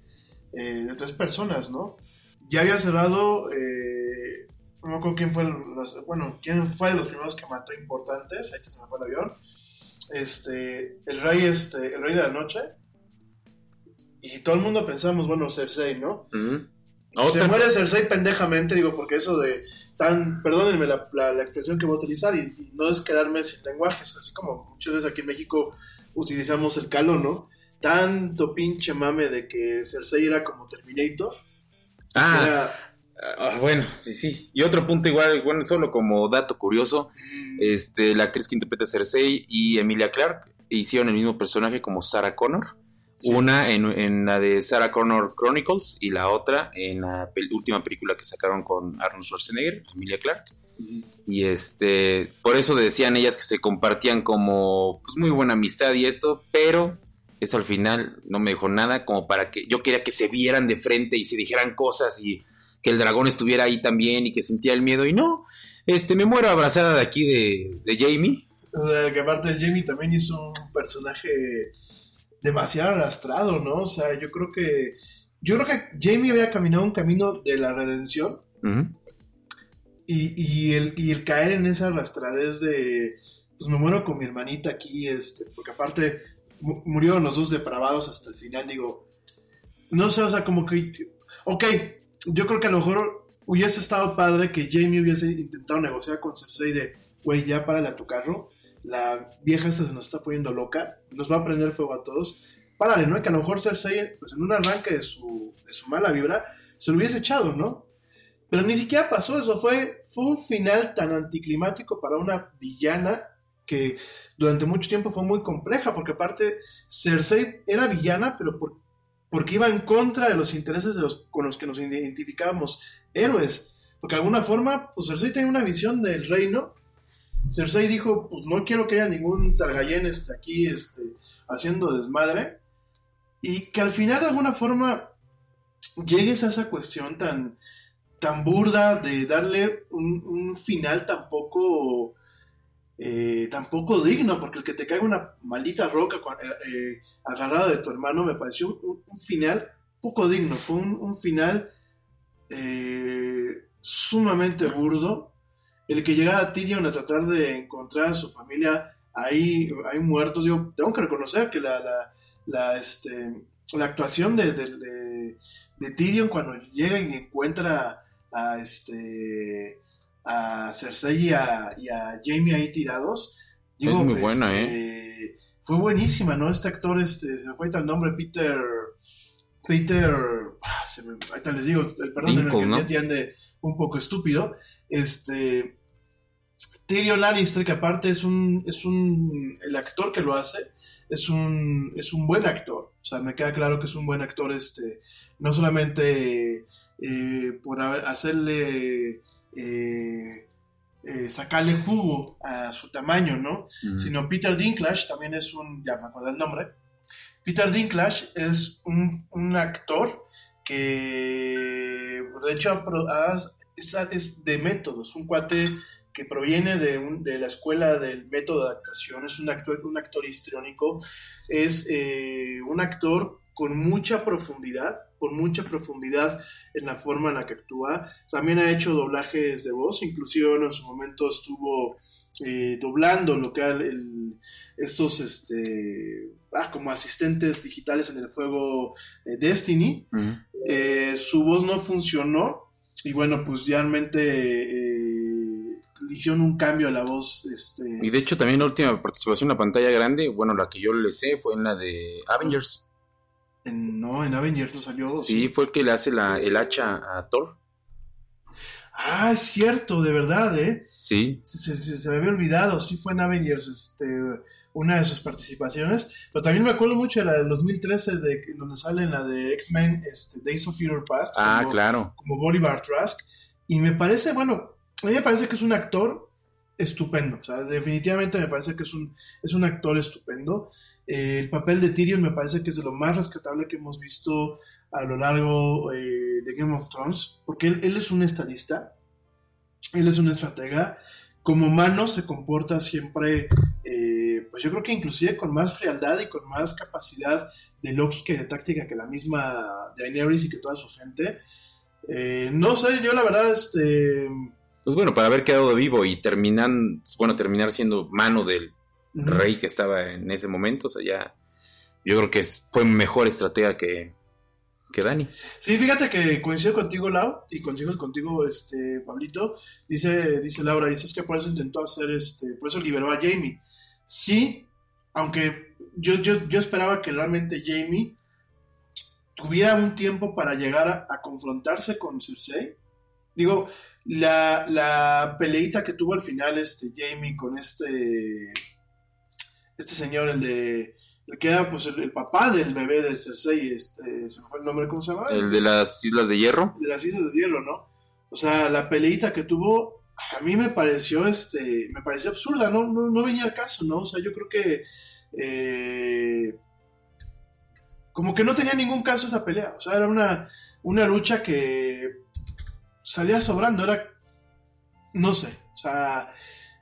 eh, de tres personas, ¿no? Ya había cerrado, eh, no me acuerdo quién fue, los- bueno, quién fue de los primeros que mató importantes, ahí se me fue el avión, este, el rey, este, el rey de la noche, y todo el mundo pensamos, bueno, Cersei, ¿no? Ujú. Se Otra- muere Cersei pendejamente, digo, porque eso de tan, perdónenme la, la- la expresión que voy a utilizar, y, y no es quedarme sin lenguajes, así como muchas veces aquí en México utilizamos el calo, ¿no? Tanto pinche mame de que Cersei era como Terminator. Ah, Ah, bueno, sí, sí. Y otro punto igual, bueno, solo como dato curioso, este, la actriz que interpreta Cersei y Emilia Clarke hicieron el mismo personaje como Sarah Connor. Una en, en la de Sarah Connor Chronicles y la otra en la pel- última película que sacaron con Arnold Schwarzenegger, Emilia Clarke. Y este, por eso decían ellas que se compartían como pues muy buena amistad y esto, pero eso al final no me dejó nada como para que yo quería que se vieran de frente y se dijeran cosas y que el dragón estuviera ahí también y que sentía el miedo y no, este me muero abrazada de aquí de, de Jamie. O sea, que aparte Jamie también hizo un personaje demasiado arrastrado, ¿no? O sea, yo creo que yo creo que Jamie había caminado un camino de la redención y, y el, y el caer en esa arrastradez de pues me muero con mi hermanita aquí, este, porque aparte mu- murieron los dos depravados hasta el final, digo, no sé, o sea, como que, ok, yo creo que a lo mejor hubiese estado padre que Jamie hubiese intentado negociar con Cersei de, güey, ya párale a tu carro, la vieja esta se nos está poniendo loca, nos va a prender fuego a todos, párale, ¿no? Y que a lo mejor Cersei, pues en un arranque de su, de su mala vibra, se lo hubiese echado, ¿no? Pero ni siquiera pasó eso, fue, fue un final tan anticlimático para una villana que durante mucho tiempo fue muy compleja, porque aparte Cersei era villana, pero por- porque iba en contra de los intereses de los con los que nos identificábamos héroes. Porque de alguna forma, pues Cersei tenía una visión del reino. Cersei dijo, pues no quiero que haya ningún Targaryen este, aquí este, haciendo desmadre. Y que al final de alguna forma llegues a esa cuestión tan, tan burda de darle un, final tan poco, eh, tan poco digno, porque el que te caiga una maldita roca eh, eh, agarrada de tu hermano me pareció un, final poco digno, fue un, final eh, sumamente burdo. El que llegara Tyrion a tratar de encontrar a su familia ahí, ahí muertos, digo, tengo que reconocer que la, la, este, la actuación de, de, Tyrion cuando llega y encuentra a, este, a Cersei y a, y a Jamie ahí tirados, digo, Es muy buena, este, Fue buenísima, ¿no? Este actor, este, se me fue el nombre, Peter... Peter... ah, se me- ahorita les digo, el perdón en el que ¿no? ya te ande un poco estúpido. Este... Tyrion Lannister, que aparte es un, es un, el actor que lo hace, es un, es un buen actor. O sea, me queda claro que es un buen actor, este, no solamente eh, por haber- hacerle, eh, eh, sacarle jugo a su tamaño, ¿no? Sino Peter Dinklage también es un, ya me acuerdo el nombre. Peter Dinklage es un, un actor que, de hecho, es, es de métodos, un cuate que proviene de, un- de la escuela del método de adaptación, es un actor, un actor histriónico, es eh, un actor con mucha profundidad, con mucha profundidad en la forma en la que actúa. También ha hecho doblajes de voz, inclusive bueno, en su momento estuvo eh, doblando lo que el- estos este, ah, como asistentes digitales en el juego eh, Destiny. Eh, su voz no funcionó y bueno, pues realmente le hicieron un cambio a la voz. Este, Y de hecho también la última participación en la pantalla grande, bueno, la que yo le sé fue en la de Avengers. En- no, en Avengers no salió. Sí, fue el que le hace la, el hacha a Thor. Ah, es cierto, de verdad, ¿eh? Sí, Se, se- me había olvidado, sí fue en Avengers este, una de sus participaciones, pero también me acuerdo mucho de la del 2013, de, en donde sale la de X-Men este, Days of Future Past, ah, como, claro. como Bolivar Trask, y me parece, bueno, a mí me parece que es un actor estupendo, o sea, definitivamente me parece que es un, es un actor estupendo. Eh, el papel de Tyrion me parece que es de lo más rescatable que hemos visto a lo largo eh, de Game of Thrones, porque él, él es un estadista, él es un estratega, como humano se comporta siempre, eh, pues yo creo que inclusive con más frialdad y con más capacidad de lógica y de táctica que la misma Daenerys y que toda su gente. No sé, yo la verdad, este... Pues bueno, para haber quedado vivo y terminan, bueno, terminar siendo mano del rey que estaba en ese momento, o sea, ya yo creo que fue mejor estratega que, que Dani. Sí, fíjate que coincido contigo, Lau, y coincido contigo, este, Pablito. Dice, dice Laura, dices que por eso intentó hacer, este, por eso liberó a Jamie. Sí, aunque yo, yo, yo esperaba que realmente Jamie tuviera un tiempo para llegar a, a confrontarse con Cersei. Digo, la, la peleita que tuvo al final este Jamie con este, este señor, el de, el que era pues el, el papá del bebé de Cersei, este, se me fue el nombre, ¿cómo se llama? El de las Islas de Hierro. de las Islas de Hierro, ¿no? O sea, la peleita que tuvo a mí me pareció, este, me pareció absurda, no, no, no venía al caso, ¿no? O sea, yo creo que eh, como que no tenía ningún caso esa pelea, o sea, era una, una lucha que salía sobrando, era, no sé, o sea,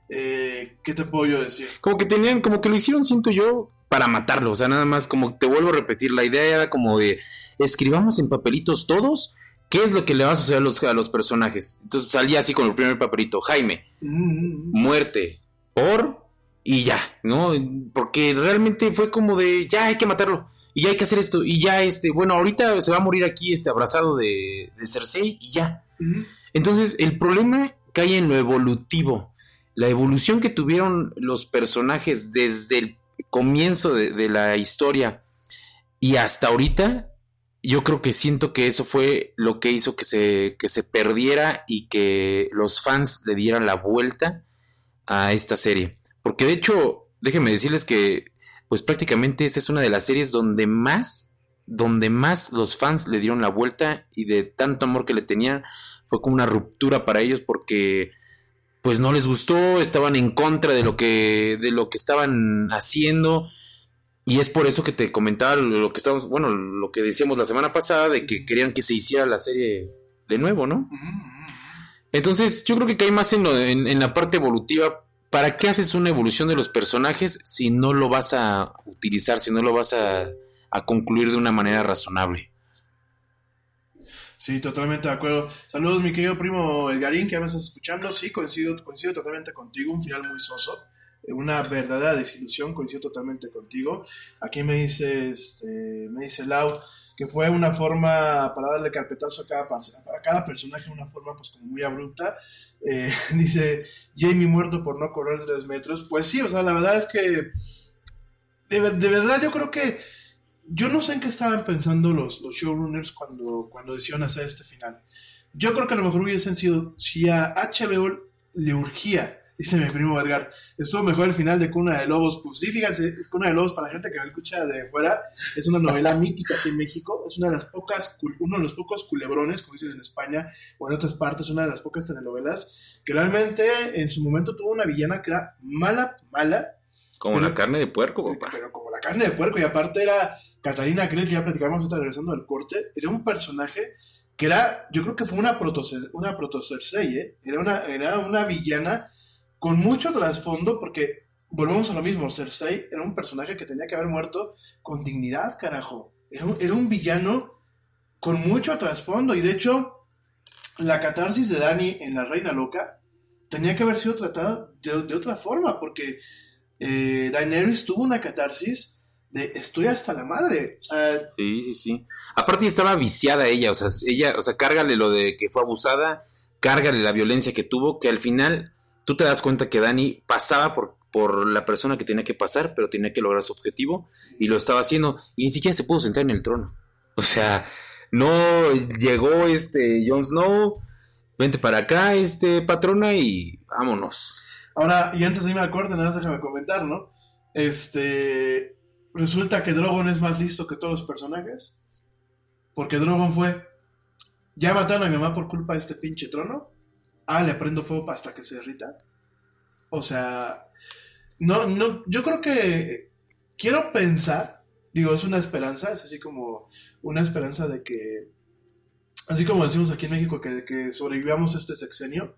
eh, ¿qué te puedo yo decir? Como que tenían, como que lo hicieron, siento yo, para matarlo. O sea, nada más como te vuelvo a repetir, la idea era como de escribamos en papelitos todos qué es lo que le va a suceder a los, a los personajes. Entonces salía así con el primer papelito, Jaime, Mm, muerte, por y ya, ¿no? Porque realmente fue como de ya hay que matarlo. Y ya hay que hacer esto. Y ya, este, bueno, ahorita se va a morir aquí, este, abrazado de, de Cersei, y ya. Entonces, el problema cae en lo evolutivo. La evolución que tuvieron los personajes desde el comienzo de, de la historia y hasta ahorita, yo creo que siento que eso fue lo que hizo que se, que se perdiera y que los fans le dieran la vuelta a esta serie. Porque de hecho, déjenme decirles que, pues prácticamente esta es una de las series donde más, donde más los fans le dieron la vuelta y de tanto amor que le tenían, fue como una ruptura para ellos porque pues no les gustó, estaban en contra de lo que de lo que estaban haciendo y es por eso que te comentaba lo que estábamos, bueno, lo que decíamos la semana pasada de que querían que se hiciera la serie de nuevo, ¿no? Entonces, yo creo que cae más en, lo de- en, en la parte evolutiva. ¿Para qué haces una evolución de los personajes si no lo vas a utilizar, si no lo vas a, a concluir de una manera razonable? Sí, totalmente de acuerdo. Saludos, mi querido primo Edgarín, que me estás escuchando. Sí, coincido, coincido totalmente contigo. Un final muy soso. eh, Una verdadera desilusión, coincido totalmente contigo. Aquí me dice, este, me dice Lau que fue una forma para darle carpetazo a cada, a cada personaje, una forma pues como muy abrupta. Eh, <laughs> dice Jamie muerto por no correr tres metros. Pues sí, o sea, la verdad es que de, de verdad yo creo que yo no sé en qué estaban pensando los, los showrunners cuando, cuando decidieron hacer este final. Yo creo que a lo mejor hubiesen sido, si a HBO le urgía, dice mi primo Edgar, estuvo mejor el final de Cuna de Lobos. Pues sí, fíjense, Cuna de Lobos, para la gente que me escucha de fuera, es una novela <laughs> mítica aquí en México. Es una de las pocas, uno de los pocos culebrones, como dicen en España o en otras partes, una de las pocas telenovelas que realmente en su momento tuvo una villana que era mala, mala, Como Pero- la carne de puerco, papá. pero como la carne de puerco, y aparte era Catalina Krill, que ya platicamos ahorita regresando del corte, era un personaje que era, yo creo que fue una proto una proto Cersei, ¿eh? era, una, era una villana con mucho trasfondo, porque volvemos a lo mismo, Cersei era un personaje que tenía que haber muerto con dignidad, carajo. Era un, era un villano con mucho trasfondo, y de hecho, la catarsis de Dani en La Reina Loca tenía que haber sido tratada de, de otra forma, porque eh, tuvo una catarsis de estoy hasta la madre. Sí, sí, sí. Aparte estaba viciada ella, o sea, ella, o sea, cárgale lo de que fue abusada, cárgale la violencia que tuvo, que al final tú te das cuenta que Dani pasaba por, por la persona que tenía que pasar, pero tenía que lograr su objetivo y lo estaba haciendo y ni siquiera se pudo sentar en el trono. O sea, no llegó este Jon Snow, vente para acá, este patrona y vámonos. Ahora, y antes de irme al corte, nada más déjame comentar, ¿no? Este. Resulta que Drogon es más listo que todos los personajes. Porque Drogon fue. Ya mataron a mi mamá por culpa de este pinche trono. Ah, le prendo fuego hasta que se derrita. O sea. No, no. Yo creo que. Quiero pensar. Digo, es una esperanza. Es así como. Una esperanza de que. Así como decimos aquí en México, que, que sobrevivamos este sexenio.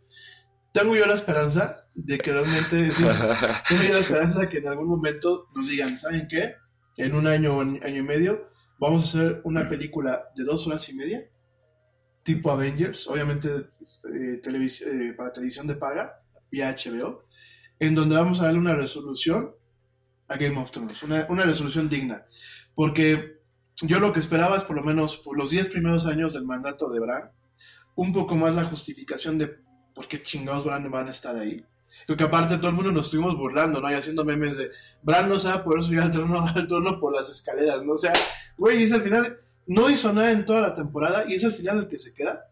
Tengo yo la esperanza de que realmente. sí, <laughs> tengo yo la esperanza de que en algún momento nos digan, ¿saben qué? En un año o año y medio vamos a hacer una película de dos horas y media, tipo Avengers, obviamente eh, televis- eh, para televisión de paga, vía HBO, en donde vamos a darle una resolución a Game of Thrones, una, una resolución digna. Porque yo lo que esperaba es por lo menos por los 10 primeros años del mandato de Bran, un poco más la justificación de por qué chingados Bran van a estar ahí. Porque aparte todo el mundo nos estuvimos burlando, ¿no? Y haciendo memes de Bran no a poder subir al trono, <laughs> al trono por las escaleras, ¿no? O sea, güey, es el final, no hizo nada en toda la temporada y es el final el que se queda.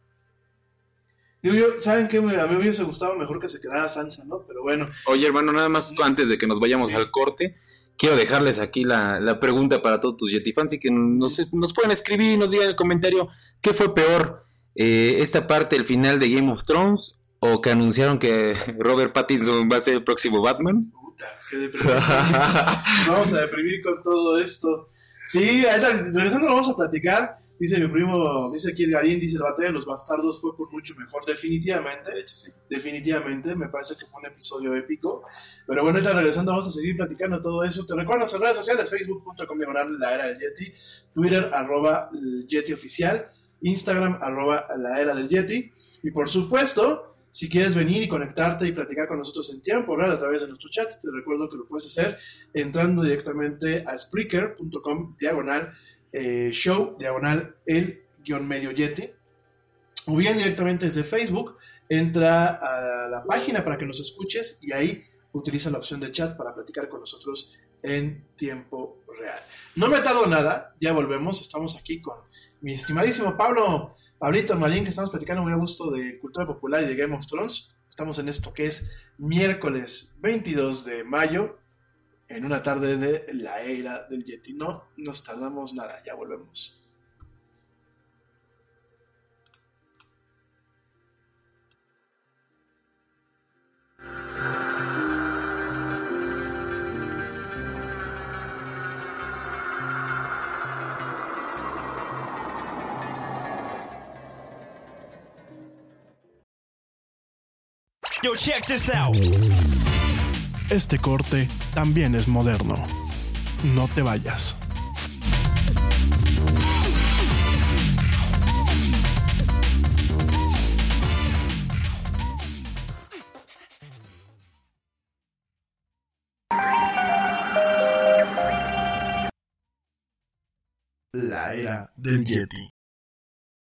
Digo yo, ¿saben qué? A mí me hubiese gustado mejor que se quedara Sansa, ¿no? Pero bueno, Oye, hermano, nada más antes de que nos vayamos Sí. al corte, quiero dejarles aquí la, la pregunta para todos tus Yeti fans y que nos, nos pueden escribir y nos digan en el comentario qué fue peor, eh, esta parte, el final de Game of Thrones o que anunciaron que <laughs> Robert Pattinson va a ser el próximo Batman. Puta, qué deprimido. <laughs> vamos a deprimir con todo esto. Sí, ahorita, regresando lo vamos a platicar. Dice mi primo, dice aquí el Garín, dice el batalla de los bastardos fue por mucho mejor, definitivamente. De hecho, sí. Definitivamente, me parece que fue un episodio épico. Pero bueno, ahorita regresando vamos a seguir platicando todo eso. Te recuerdo nuestras redes sociales, facebook.com diagonal la era del Yeti, Twitter arroba el Yeti oficial, Instagram arroba la era del Yeti. Y por supuesto, si quieres venir y conectarte y platicar con nosotros en tiempo real a través de nuestro chat, te recuerdo que lo puedes hacer entrando directamente a spreaker.com diagonal eh, show, diagonal el guion medio Yeti, o bien directamente desde Facebook, entra a la página para que nos escuches y ahí utiliza la opción de chat para platicar con nosotros en tiempo real. No me tardo nada, ya volvemos, estamos aquí con mi estimadísimo Pablo, Pablito Marín, que estamos platicando muy a gusto de cultura popular y de Game of Thrones. Estamos en esto que es miércoles 22 de mayo, en una tarde de la era del Yeti. No nos tardamos nada, ya volvemos. Yo, check this out. Este corte también es moderno. No te vayas. La era del Yeti.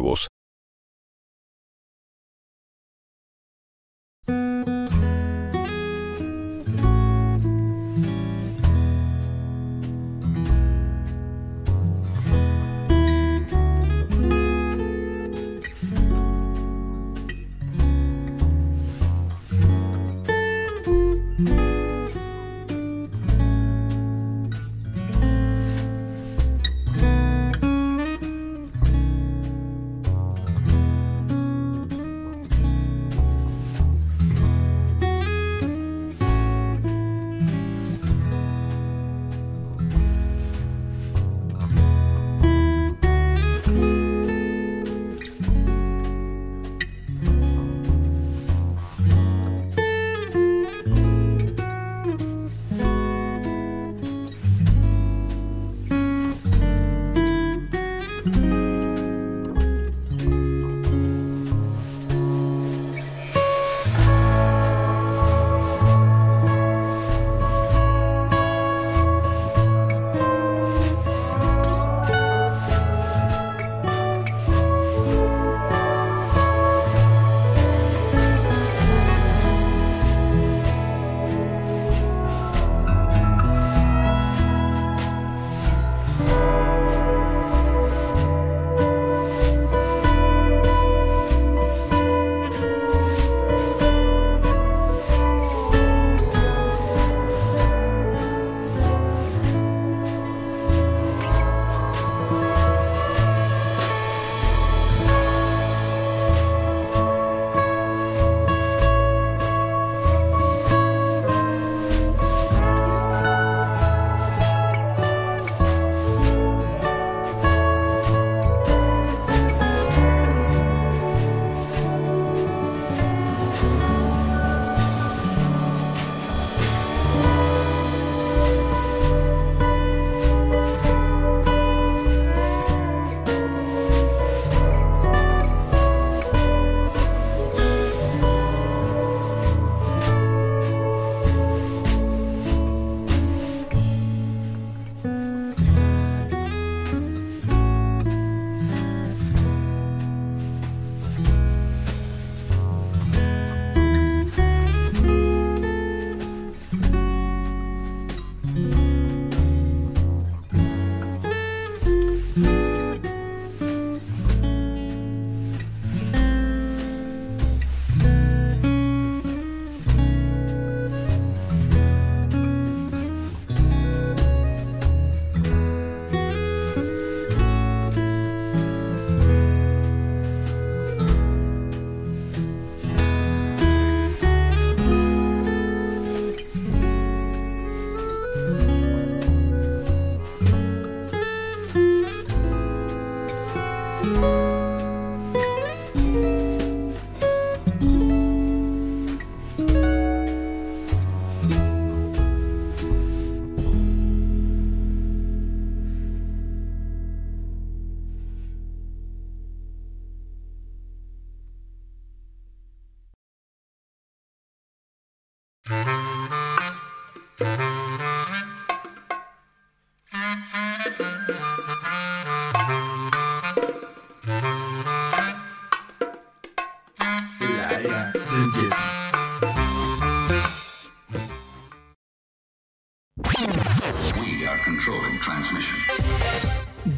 Are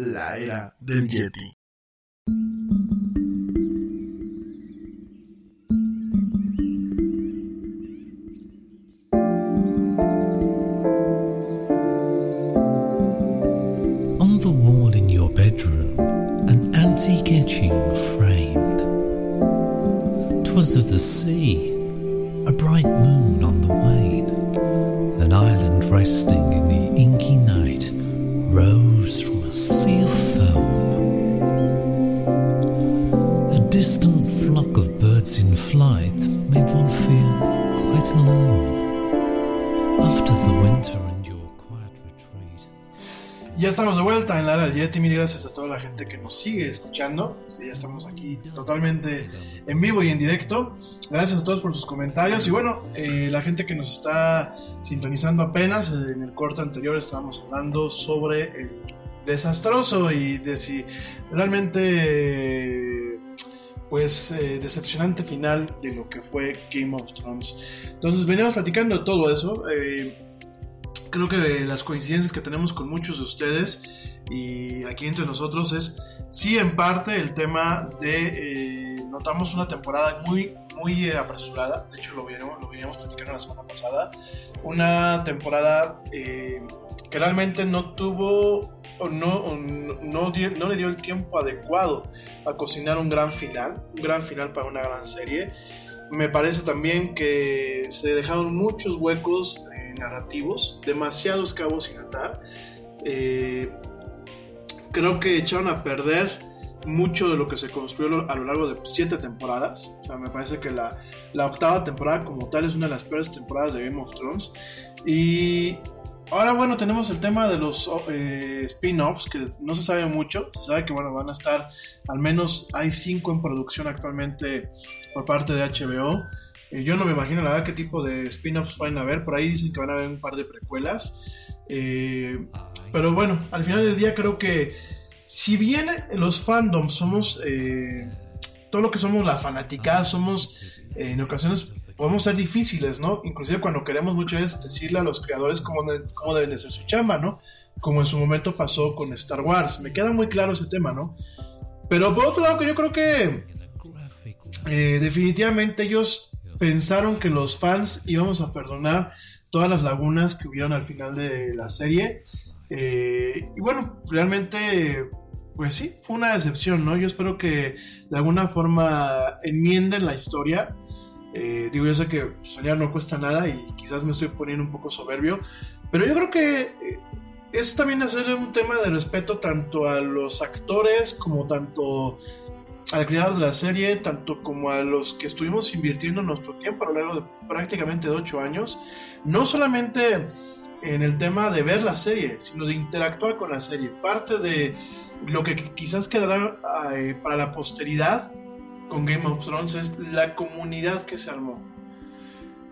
La era del Yeti. On the wall in your bedroom, an antique etching framed. Twas of the sea, a bright moon on the wane, an island resting estamos de vuelta en la era del Yeti. Mil gracias a toda la gente que nos sigue escuchando. Sí, ya estamos aquí totalmente en vivo y en directo. Gracias a todos por sus comentarios. Y bueno, eh, la gente que nos está sintonizando apenas, eh, en el corte anterior estábamos hablando sobre el desastroso y de si realmente. eh, pues eh, decepcionante final de lo que fue Game of Thrones. Entonces veníamos platicando de todo eso. eh, creo que las coincidencias que tenemos con muchos de ustedes y aquí entre nosotros es, sí, en parte el tema de, eh, notamos una temporada muy, muy eh, apresurada, de hecho lo veníamos, lo veníamos platicando la semana pasada, una temporada eh, que realmente no tuvo o no, o no, no no le dio el tiempo adecuado a cocinar un gran final, un gran final para una gran serie. Me parece también que se dejaron muchos huecos narrativos, demasiados cabos sin atar. Eh, creo que echaron a perder mucho de lo que se construyó a lo largo de siete temporadas. O sea, me parece que la, la octava temporada como tal es una de las peores temporadas de Game of Thrones. Y ahora, bueno, tenemos el tema de los eh, spin-offs, que no se sabe mucho. Se sabe que, bueno, van a estar, al menos hay cinco en producción actualmente por parte de HBO. Eh, yo no me imagino, la verdad, qué tipo de spin-offs van a haber. Por ahí dicen que van a haber un par de precuelas. Eh, pero bueno, al final del día creo que si bien los fandoms somos eh, todo lo que somos la fanaticada, somos en ocasiones podemos ser difíciles, ¿no? Inclusive cuando queremos muchas veces decirle a los creadores cómo, cómo deben de ser su chamba, ¿no? Como en su momento pasó con Star Wars. Me queda muy claro ese tema, ¿no? Pero por otro lado, que yo creo que definitivamente ellos pensaron que los fans íbamos a perdonar todas las lagunas que hubieron al final de la serie. Eh, y bueno, realmente, pues sí, fue una decepción, ¿no? Yo espero que de alguna forma enmienden la historia. Eh, digo, yo sé que soñar no cuesta nada y quizás me estoy poniendo un poco soberbio, pero yo creo que eh, es también hacerle un tema de respeto tanto a los actores como tanto al creador de la serie, tanto como a los que estuvimos invirtiendo nuestro tiempo a lo largo de prácticamente de 8 años, no solamente en el tema de ver la serie, sino de interactuar con la serie. Parte de lo que quizás quedará eh, para la posteridad con Game of Thrones es la comunidad que se armó.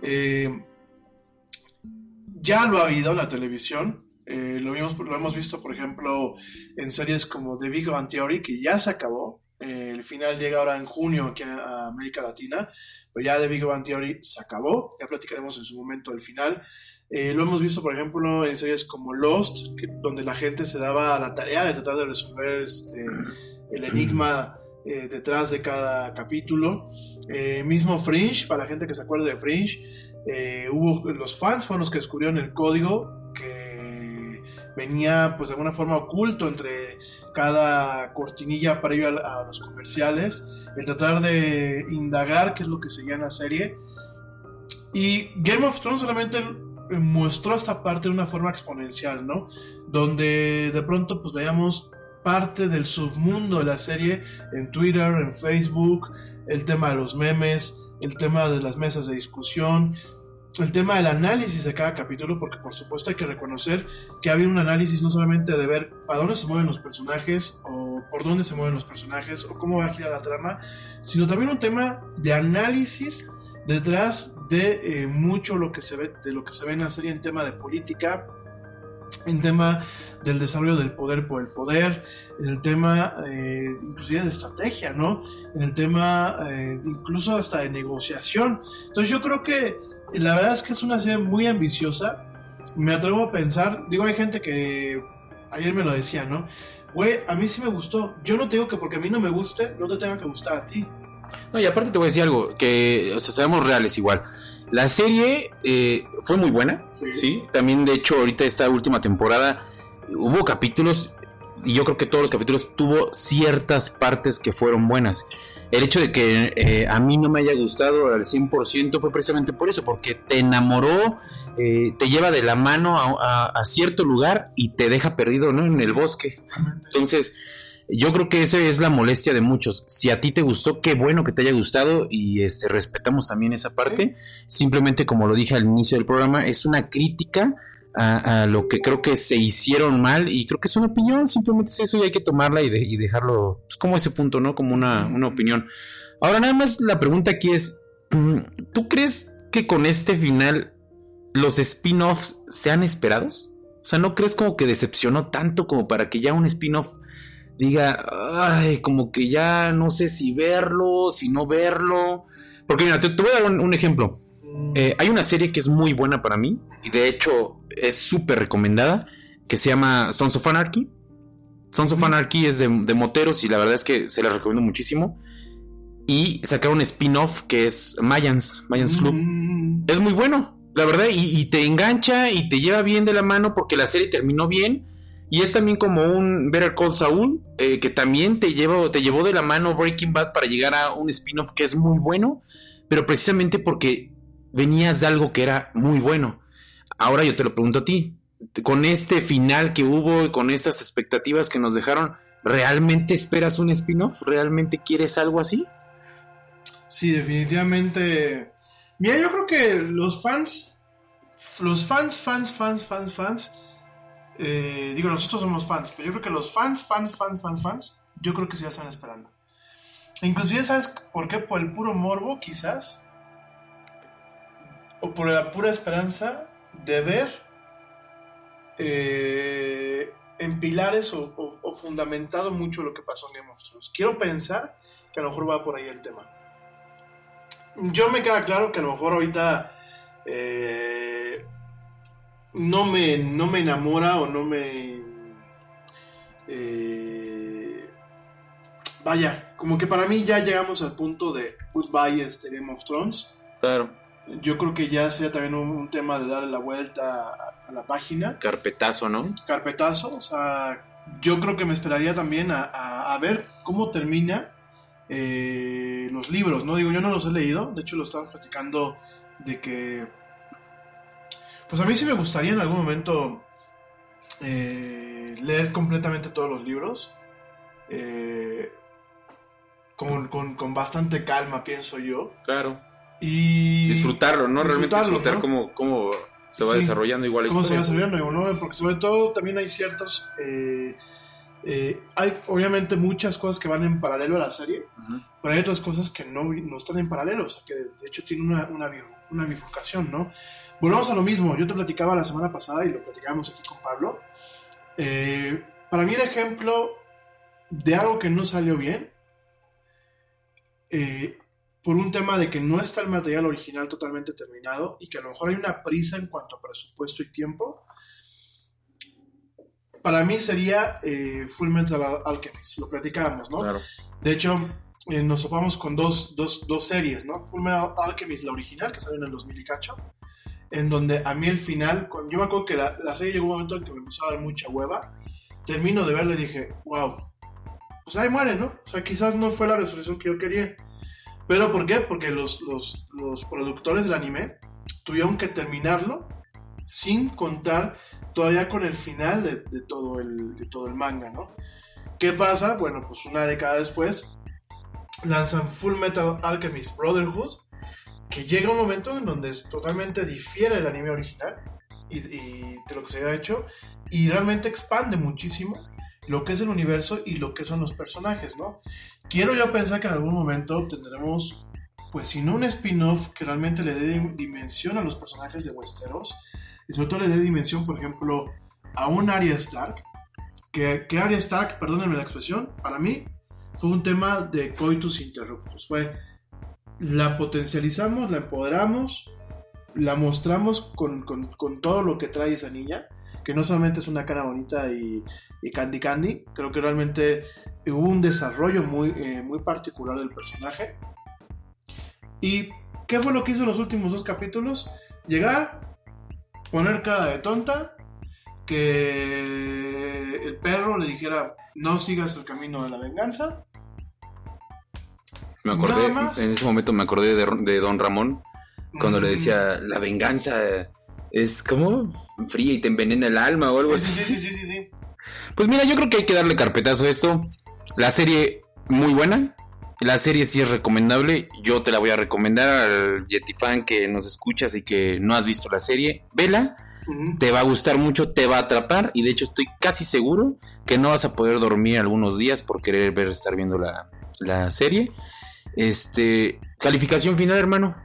Eh, ya lo ha habido en la televisión. eh, lo, vimos, lo hemos visto, por ejemplo, en series como The Big Bang Theory, que ya se acabó. El final llega ahora en junio aquí a, América Latina, pero ya The Big Bang Theory se acabó. Ya platicaremos en su momento del final. Eh, lo hemos visto, por ejemplo, en series como Lost, donde la gente se daba la tarea de tratar de resolver este, el enigma eh, detrás de cada capítulo. Eh, mismo Fringe, para la gente que se acuerda de Fringe, hubo los fans fueron los que descubrieron el código que venía, pues de alguna forma oculto entre cada cortinilla previo a, los comerciales, el tratar de indagar qué es lo que seguía en la serie. Y Game of Thrones solamente mostró esta parte de una forma exponencial, ¿no? Donde de pronto pues veíamos parte del submundo de la serie en Twitter, en Facebook, el tema de los memes, el tema de las mesas de discusión, el tema del análisis de cada capítulo, porque por supuesto hay que reconocer que había un análisis no solamente de ver para dónde se mueven los personajes o por dónde se mueven los personajes o cómo va a girar la trama, sino también un tema de análisis detrás de eh, mucho lo que se ve de lo que se ve en la serie en tema de política en tema del desarrollo del poder por el poder, en el tema eh, inclusive de estrategia, ¿no? En el tema eh, incluso hasta de negociación. Entonces yo creo que la verdad es que es una serie muy ambiciosa. Me atrevo a pensar, digo, hay gente que ayer me lo decía, ¿no? Güey, a mí sí me gustó. Yo no te digo que porque a mí no me guste, no te tenga que gustar a ti. No, y aparte te voy a decir algo, que, o sea, seamos reales igual. La serie eh, fue muy buena, Sí. ¿sí? También, de hecho, ahorita esta última temporada hubo capítulos, y yo creo que todos los capítulos tuvo ciertas partes que fueron buenas. El hecho de que eh, a mí no me haya gustado al 100% fue precisamente por eso, porque te enamoró, eh, te lleva de la mano a, a- a cierto lugar y te deja perdido, ¿no? En el bosque. Entonces, yo creo que esa es la molestia de muchos. Si a ti te gustó, qué bueno que te haya gustado y este, respetamos también esa parte. Simplemente, como lo dije al inicio del programa, es una crítica a, a lo que creo que se hicieron mal y creo que es una opinión, simplemente es eso y hay que tomarla y, de- y dejarlo pues, como ese punto, ¿no? Como una, una opinión. Ahora, nada más la pregunta aquí es, mm, ¿tú crees que con este final los spin-offs sean esperados? O sea, ¿no crees como que decepcionó tanto como para que ya un spin-off diga, ay, como que ya no sé si verlo, si no verlo? Porque mira, te, te voy a dar un, un ejemplo. Eh, hay una serie que es muy buena para mí y de hecho es súper recomendada que se llama Sons of Anarchy. Sons of Anarchy es de, de moteros y la verdad es que se la recomiendo muchísimo. Y sacaron un spin-off que es Mayans, Mayans Club. Mm, Es muy bueno, la verdad, y, y te engancha y te lleva bien de la mano porque la serie terminó bien. Y es también como un Better Call Saul, eh, que también te, lleva, te llevó de la mano Breaking Bad para llegar a un spin-off que es muy bueno, pero precisamente porque venías de algo que era muy bueno. Ahora yo te lo pregunto a ti, con este final que hubo y con estas expectativas que nos dejaron, ¿realmente esperas un spin-off? ¿Realmente quieres algo así? Sí, definitivamente. Mira, yo creo que los fans, los fans, fans, fans, fans, fans, eh, digo, nosotros somos fans, pero yo creo que los fans, fans, fans, fans, fans, yo creo que sí ya están esperando. Inclusive, ¿sabes por qué? Por el puro morbo, quizás. O por la pura esperanza de ver eh, en pilares o, fundamentado mucho lo que pasó en Game of Thrones. Quiero pensar que a lo mejor va por ahí el tema. Yo me queda claro que a lo mejor ahorita eh, no, me, no me enamora o no me... eh, vaya, como que para mí ya llegamos al punto de goodbye este Game of Thrones. Claro. Yo creo que ya sea también un, un tema de darle la vuelta a, a la página Carpetazo, ¿no? carpetazo. O sea, yo creo que me esperaría también a, a- a ver cómo termina eh, los libros, ¿no? Digo, yo no los he leído. De hecho, lo estamos platicando de que. Pues a mí sí me gustaría en algún momento eh, leer completamente todos los libros. Eh, con, con- con bastante calma, pienso yo. Claro. Y Disfrutarlo, ¿no? Realmente disfrutar ¿no? cómo, cómo se va Sí. desarrollando igual la cómo se va desarrollando, ¿no? Porque sobre todo también hay ciertos... eh, eh, hay obviamente muchas cosas que van en paralelo a la serie, Ujú. pero hay otras cosas que no, no están en paralelo, o sea, que de hecho tienen una, una, una bifurcación, ¿no? Volvamos a lo mismo, yo te platicaba la semana pasada y lo platicábamos aquí con Pablo. Eh, para mí el ejemplo de algo que no salió bien, eh, por un tema de que no está el material original totalmente terminado y que a lo mejor hay una prisa en cuanto a presupuesto y tiempo, para mí sería eh, Full Metal Al- Alchemist, lo platicábamos, ¿no? Claro. De hecho, eh, nos topamos con dos, dos, dos series, ¿no? Full Metal Alchemist, la original, que salió en el 2000 y cacho, en donde a mí el final, con- yo me acuerdo que la, la serie llegó un momento en que me empezó a dar mucha hueva, termino de verla y dije, wow, pues ahí muere, ¿no? O sea, quizás no fue la resolución que yo quería. ¿Pero por qué? Porque los, los, los productores del anime tuvieron que terminarlo sin contar todavía con el final de, de todo, el, todo el manga, ¿no? ¿Qué pasa? Bueno, pues una década después lanzan Full Metal Alchemist Brotherhood, que llega un momento en donde es totalmente difiere del anime original y, y de lo que se había hecho y realmente expande muchísimo lo que es el universo y lo que son los personajes, ¿no? Quiero yo pensar que en algún momento tendremos, pues si no un spin-off que realmente le dé dim- dimensión a los personajes de Westeros y sobre todo le dé dimensión, por ejemplo, a un Arya Stark, que, que Arya Stark, perdónenme la expresión, para mí fue un tema de coitus interruptus, fue la potencializamos, la empoderamos, la mostramos con todo lo que trae esa niña, que no solamente es una cara bonita y, y candy candy, creo que realmente hubo un desarrollo muy, eh, muy particular del personaje. ¿Y qué fue lo que hizo en los últimos dos capítulos? Llegar, poner cara de tonta, que el perro le dijera no sigas el camino de la venganza. Me acordé, en ese momento me acordé de, de Don Ramón cuando le decía la venganza es como fría y te envenena el alma o algo Sí, así. sí, sí, sí, sí, sí. Pues mira, yo creo que hay que darle carpetazo a esto. La serie muy buena. La serie sí es recomendable. Yo te la voy a recomendar al Yeti fan que nos escuchas y que no has visto la serie. Vela, te va a gustar mucho, te va a atrapar y de hecho estoy casi seguro que no vas a poder dormir algunos días por querer ver estar viendo la, la serie. Este, calificación final, hermano.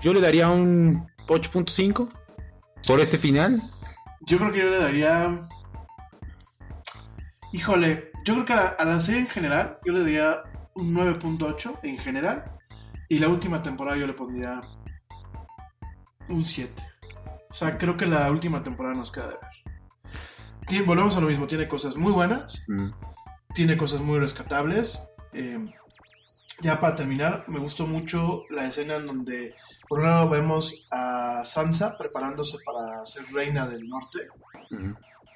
Yo le daría un 8.5 por este final. Yo creo que yo le daría. Híjole, yo creo que a la, a la serie en general, yo le daría un 9.8 en general. Y la última temporada yo le pondría un 7. O sea, creo que la última temporada nos queda de ver. Volvemos a lo mismo, tiene cosas muy buenas, Mm, tiene cosas muy rescatables. eh, ya para terminar, me gustó mucho la escena en donde, por un lado, vemos a Sansa preparándose para ser reina del norte.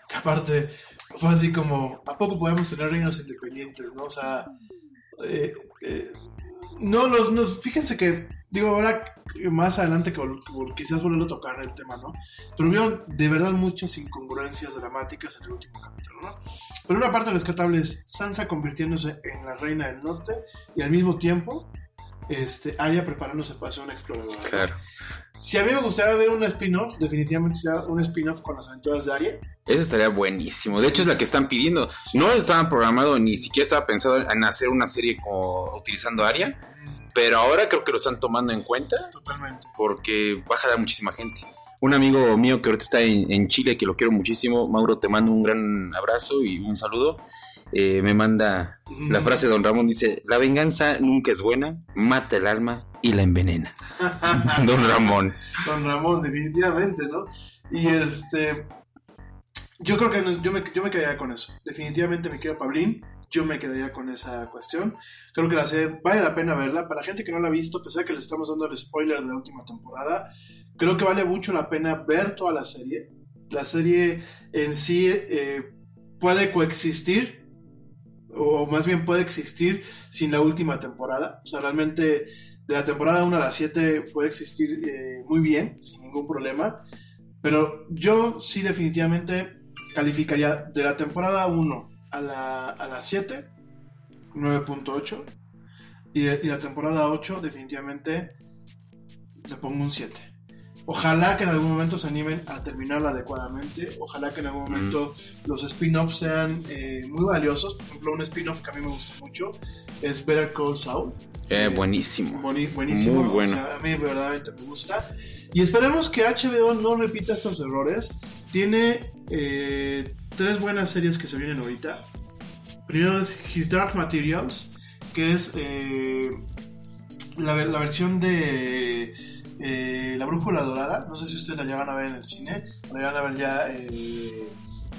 Que aparte, fue así como, ¿a poco podemos tener reinos independientes, no? O sea, eh, eh, no, los, los- fíjense que, digo, ahora más adelante que quizás volver a tocar el tema, ¿no? Pero vieron de verdad muchas incongruencias dramáticas en el último capítulo, ¿no? Pero una parte rescatable es Sansa convirtiéndose en la reina del norte y al mismo tiempo, este, Arya preparándose para ser una exploradora. Claro. Si a mí me gustaría ver un spin-off, definitivamente sería un spin-off con las aventuras de Arya. Eso estaría buenísimo. De hecho, es la que están pidiendo. No estaba programado, ni siquiera estaba pensado en hacer una serie como utilizando Aria. Pero ahora creo que lo están tomando en cuenta Totalmente. porque va a jalar muchísima gente. Un amigo mío que ahorita está en, en Chile, que lo quiero muchísimo, Mauro, te mando un gran abrazo y un saludo. Eh, me manda la frase de Don Ramón, dice, la venganza nunca es buena, mata el alma y la envenena. <laughs> Don Ramón. Don Ramón, definitivamente, ¿no? Y este. Yo creo que yo, me, yo me quedaría con eso. Definitivamente me quedo Pablín. Yo me quedaría con esa cuestión. Creo que la serie vale la pena verla. Para la gente que no la ha visto, a pesar de que les estamos dando el spoiler de la última temporada, creo que vale mucho la pena ver toda la serie. La serie en sí eh, puede coexistir, o más bien puede existir sin la última temporada. O sea, realmente de la temporada 1 a la 7 puede existir eh, muy bien, sin ningún problema. Pero yo sí definitivamente calificaría de la temporada 1 a la, a la 7, 9.8. Y, y la temporada 8 definitivamente le pongo un 7. Ojalá que en algún momento se animen a terminarla adecuadamente. Ojalá que en algún momento los spin-offs sean eh, muy valiosos. Por ejemplo, un spin-off que a mí me gusta mucho es Better Call Saul. Eh, buenísimo. Boni- buenísimo. Muy bueno. O sea, a mí verdaderamente me gusta. Y esperemos que HBO no repita estos errores. Tiene eh, tres buenas series que se vienen ahorita. Primero es His Dark Materials, que es eh, la versión de eh, La Brújula Dorada. No sé si ustedes la llegan a ver en el cine, la llegan a ver ya eh,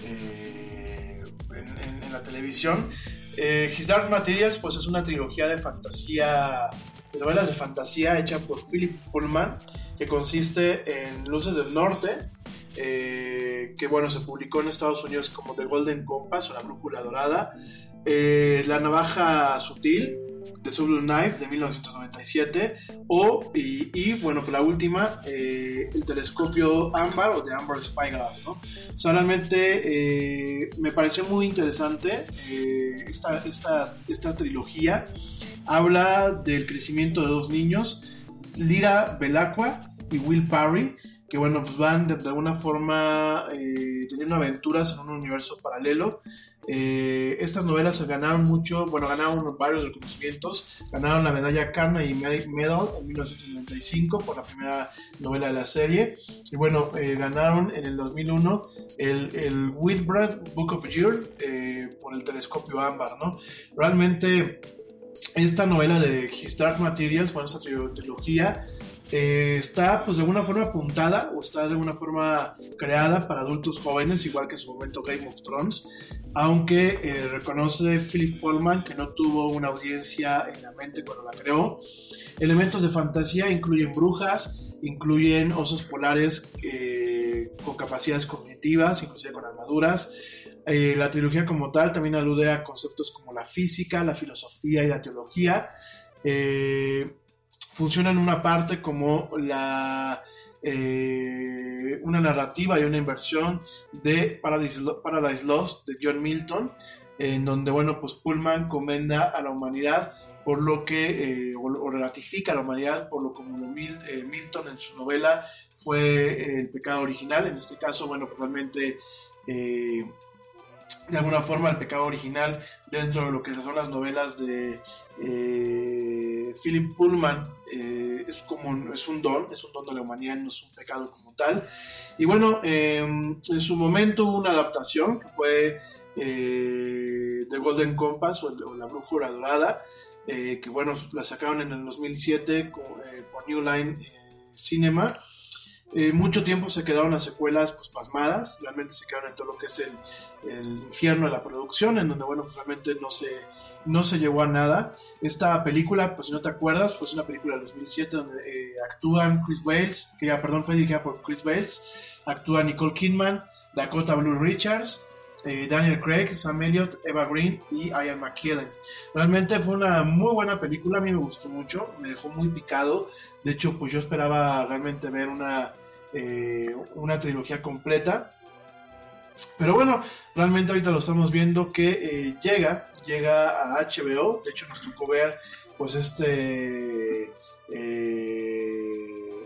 eh, en, en- en la televisión. Eh, His Dark Materials, pues es una trilogía de fantasía, de novelas de fantasía hecha por Philip Pullman, que consiste en Luces del Norte, eh, que bueno, se publicó en Estados Unidos como The Golden Compass o La Brújula Dorada, eh, La Navaja Sutil, The Subtle Knife de 1997, o, y, bueno, pues la última, eh, El Telescopio Ámbar o The Amber Spyglass, ¿no? Realmente eh, me pareció muy interesante eh, esta, esta, esta trilogía. Habla del crecimiento de dos niños, Lira Belacqua y Will Parry, que bueno, pues van de, de alguna forma eh, teniendo aventuras en un universo paralelo. Eh, estas novelas ganaron mucho, bueno, ganaron varios reconocimientos, ganaron la medalla Carnegie Medal en 1995 por la primera novela de la serie, y bueno, eh, ganaron en el 2001 el, el Whitbread Book of Year eh, por el telescopio ámbar, ¿no? Realmente esta novela de His Dark Materials, bueno, esta tri- trilogía, eh, está pues de alguna forma apuntada o está de alguna forma creada para adultos jóvenes, igual que en su momento Game of Thrones, aunque eh, reconoce Philip Pullman que no tuvo una audiencia en la mente cuando la creó. Elementos de fantasía incluyen brujas, incluyen osos polares eh, con capacidades cognitivas, inclusive con armaduras. Eh, la trilogía como tal también alude a conceptos como la física, la filosofía y la teología. Eh, funciona en una parte como la, eh, una narrativa y una inversión de Paradise, Paradise Lost de John Milton, en donde, bueno, pues Pullman comenda a la humanidad por lo que, eh, o, o ratifica a la humanidad por lo como eh, Milton en su novela fue el pecado original. En este caso, bueno, pues realmente de alguna forma el pecado original dentro de lo que son las novelas de eh, Philip Pullman eh, es como es un don, es un don de la humanidad, no es un pecado como tal. Y bueno, eh, en su momento hubo una adaptación que fue eh, The Golden Compass o, La Brújula Dorada, que bueno, la sacaron en el 2007 con- eh, por New Line Cinema. Eh, mucho tiempo se quedaron las secuelas pues pasmadas, realmente se quedaron en todo lo que es el, el infierno de la producción, en donde bueno, pues realmente no se, no se llegó a nada. Esta película, pues si no te acuerdas, pues es una película del 2007 donde eh, actúan Chris Bales, que ya, perdón, fue dirigida por Chris Bales, actúa Nicole Kidman, Dakota Blue Richards, eh, Daniel Craig, Sam Elliott, Eva Green y Ian McKellen. Realmente fue una muy buena película, a mí me gustó mucho, me dejó muy picado. De hecho, pues yo esperaba realmente ver una, eh, una trilogía completa. Pero bueno, realmente ahorita lo estamos viendo que eh, llega, llega a HBO. De hecho, nos tocó ver pues este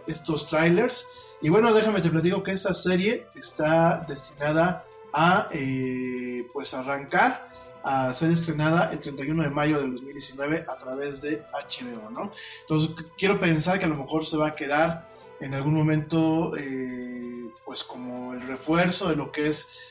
estos trailers. Y bueno, déjame te platico que esta serie está destinada a eh, pues arrancar a ser estrenada el 31 de mayo del 2019 a través de HBO, ¿no? Entonces quiero pensar que a lo mejor se va a quedar en algún momento eh, pues como el refuerzo de lo que es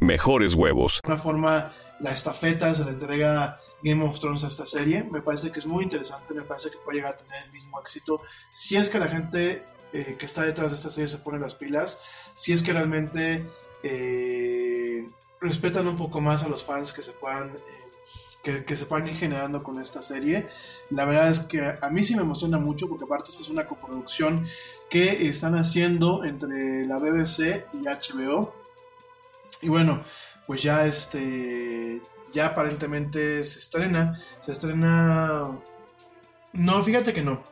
mejores huevos. Alguna forma, la estafeta se le entrega Game of Thrones a esta serie. Me parece que es muy interesante, me parece que puede llegar a tener el mismo éxito. Si es que la gente eh, que está detrás de esta serie se pone las pilas, si es que realmente eh, respetan un poco más a los fans que se puedan... eh, que, que se puedan ir generando con esta serie. La verdad es que a mí sí me emociona mucho porque aparte esta es una coproducción que están haciendo entre la BBC y HBO. Y bueno, pues ya este ya aparentemente se estrena, se estrena no, fíjate que no.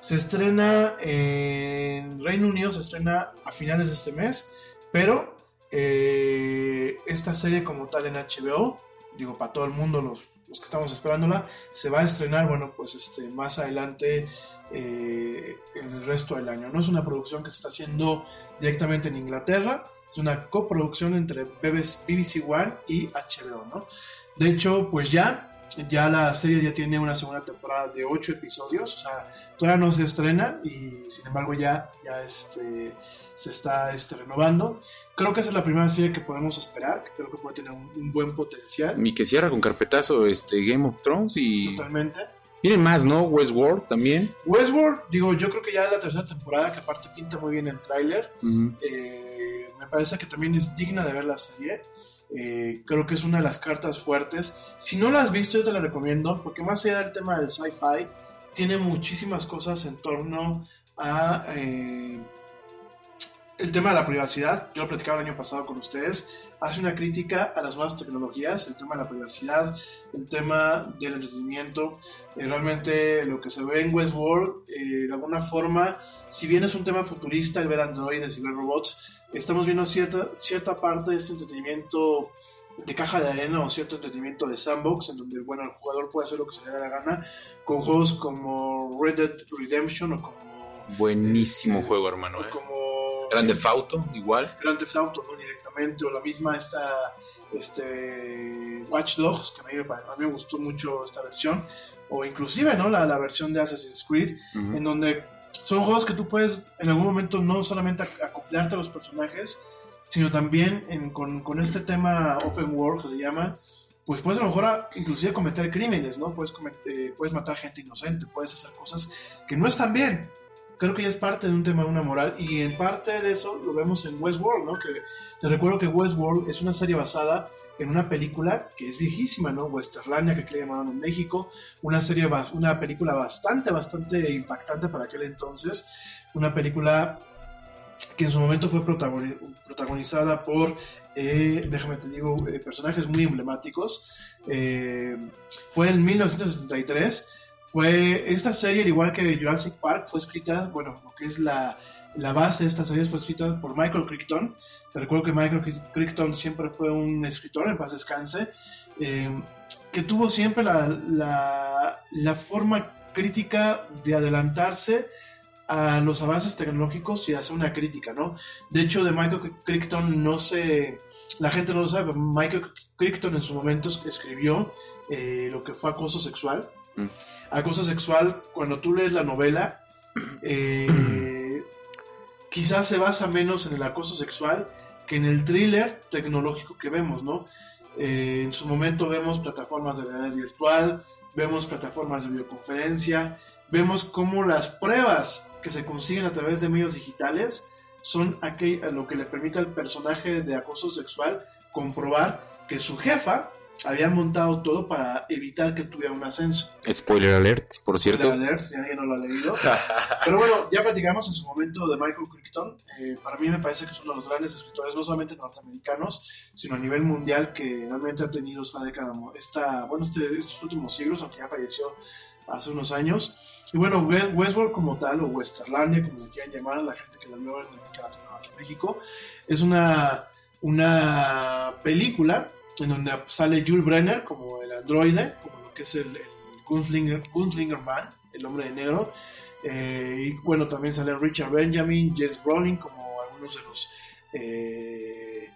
Se estrena en Reino Unido, se estrena a finales de este mes, pero eh, esta serie como tal en HBO, digo para todo el mundo, los, los que estamos esperándola, se va a estrenar, bueno, pues este, más adelante eh, en el resto del año. No es una producción que se está haciendo directamente en Inglaterra, es una coproducción entre BBC, BBC One y HBO, ¿no? De hecho, pues ya ya la serie ya tiene una segunda temporada de 8 episodios, o sea, todavía no se estrena y sin embargo ya, ya este, se está este, renovando. Creo que esa es la primera serie que podemos esperar, que creo que puede tener un, un buen potencial. Y que cierra con carpetazo este Game of Thrones y. Totalmente. Miren más, ¿no? Westworld también. Westworld, digo, yo creo que ya es la tercera temporada, que aparte pinta muy bien el tráiler. Eh, me parece que también es digna de ver la serie. Eh, creo que es una de las cartas fuertes. Si no la has visto, yo te la recomiendo, porque más allá del tema del sci-fi, tiene muchísimas cosas en torno a eh, el tema de la privacidad. Yo lo platicaba el año pasado con ustedes. Hace una crítica a las nuevas tecnologías, el tema de la privacidad, el tema del entretenimiento. Eh, realmente lo que se ve en Westworld, eh, de alguna forma, si bien es un tema futurista, el ver androides y ver robots, estamos viendo cierta, cierta parte de este entretenimiento de caja de arena o cierto entretenimiento de sandbox en donde bueno el jugador puede hacer lo que se le dé la gana con juegos como Red Dead Redemption o como Buenísimo juego, hermano. o ¿eh? como Grande sí, Fauto, igual. Grand Theft Auto ¿no? directamente o la misma esta este Watch Dogs que a mí, a mí me gustó mucho esta versión o inclusive no la, la versión de Assassin's Creed Ujú. en donde son juegos que tú puedes en algún momento no solamente ac- acoplarte a los personajes, sino también en- con, con este tema open world que le llaman, pues puedes a lo mejor a- inclusive cometer crímenes, ¿no? Puedes, cometer- puedes matar gente inocente, puedes hacer cosas que no están bien. Creo que ya es parte de un tema de una moral y en parte de eso lo vemos en Westworld, ¿no? Que te recuerdo que Westworld es una serie basada en una película que es viejísima, ¿no? Westerlandia, que aquí le llamaban en México, una serie, una película bastante, bastante impactante para aquel entonces, una película que en su momento fue protagoni- protagonizada por, eh, déjame te digo, eh, personajes muy emblemáticos. Eh, fue en 1973. Fue esta serie, al igual que Jurassic Park, fue escrita, bueno, lo que es la, la base de esta serie fue escrita por Michael Crichton. Te recuerdo que Michael Cric- Crichton siempre fue un escritor, en paz descanse, eh, que tuvo siempre la, la, la forma crítica de adelantarse a los avances tecnológicos y hacer una crítica, ¿no? De hecho, de Michael Crichton no se... La gente no lo sabe, pero Michael Crichton en su momento es- escribió eh, lo que fue acoso sexual. Mm. Acoso sexual, cuando tú lees la novela, <clears throat> eh, <clears throat> quizás se basa menos en el acoso sexual que en el thriller tecnológico que vemos, ¿no? Eh, en su momento vemos plataformas de realidad virtual, vemos plataformas de videoconferencia, vemos cómo las pruebas que se consiguen a través de medios digitales son lo que le permite al personaje de acoso sexual comprobar que su jefa había montado todo para evitar que tuviera un ascenso. Spoiler alert, por cierto. Spoiler alert, si alguien no lo ha leído. Pero bueno, ya platicamos en su momento de Michael Crichton. Eh, para mí me parece que es uno de los grandes escritores, no solamente norteamericanos, sino a nivel mundial, que realmente ha tenido esta década, esta, bueno, este- estos últimos siglos, aunque ya falleció hace unos años. Y bueno, West- Westworld como tal, o Westerlandia, como le quieran llamar a la gente que la vio en América Latina o aquí en México, es una una película en donde sale Jules Brenner como el androide, como lo que es el, el Gunslinger, Gunslinger Man, el hombre de negro. Eh, y bueno, también salen Richard Benjamin, James Brolin como algunos de los eh,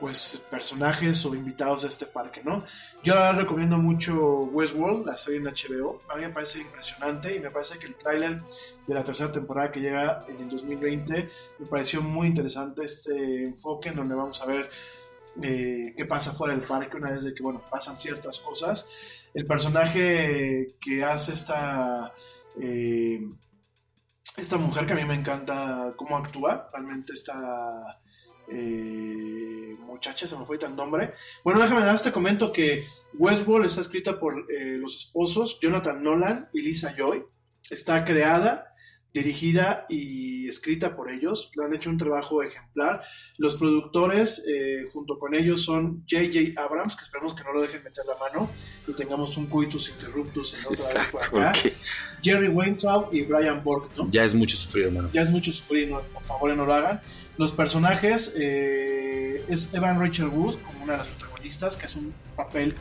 pues personajes o invitados de este parque, ¿no? Yo la verdad recomiendo mucho Westworld, la serie en HBO. A mí me parece impresionante y me parece que el tráiler de la tercera temporada que llega en el 2020 me pareció muy interesante este enfoque en donde vamos a ver eh, qué pasa fuera del parque una vez de que, bueno, pasan ciertas cosas. El personaje que hace esta... eh, esta mujer que a mí me encanta cómo actúa, realmente esta eh, muchacha, se me fue el nombre. Bueno, déjame dar te comento que Westworld está escrita por eh, los esposos Jonathan Nolan y Lisa Joy. Está creada, dirigida y escrita por ellos. Le han hecho un trabajo ejemplar. Los productores, eh, junto con ellos, son J.J. Abrams, que esperemos que no lo dejen meter la mano y tengamos un coitus interruptus en otra vez Exacto, por acá. porque Jerry Weintraub y Brian Borg, ¿no? ya es mucho sufrir, hermano. ya es mucho sufrir, no, por favor no lo hagan. Los personajes eh, es Evan Rachel Wood como una de las protagonistas, que es un papel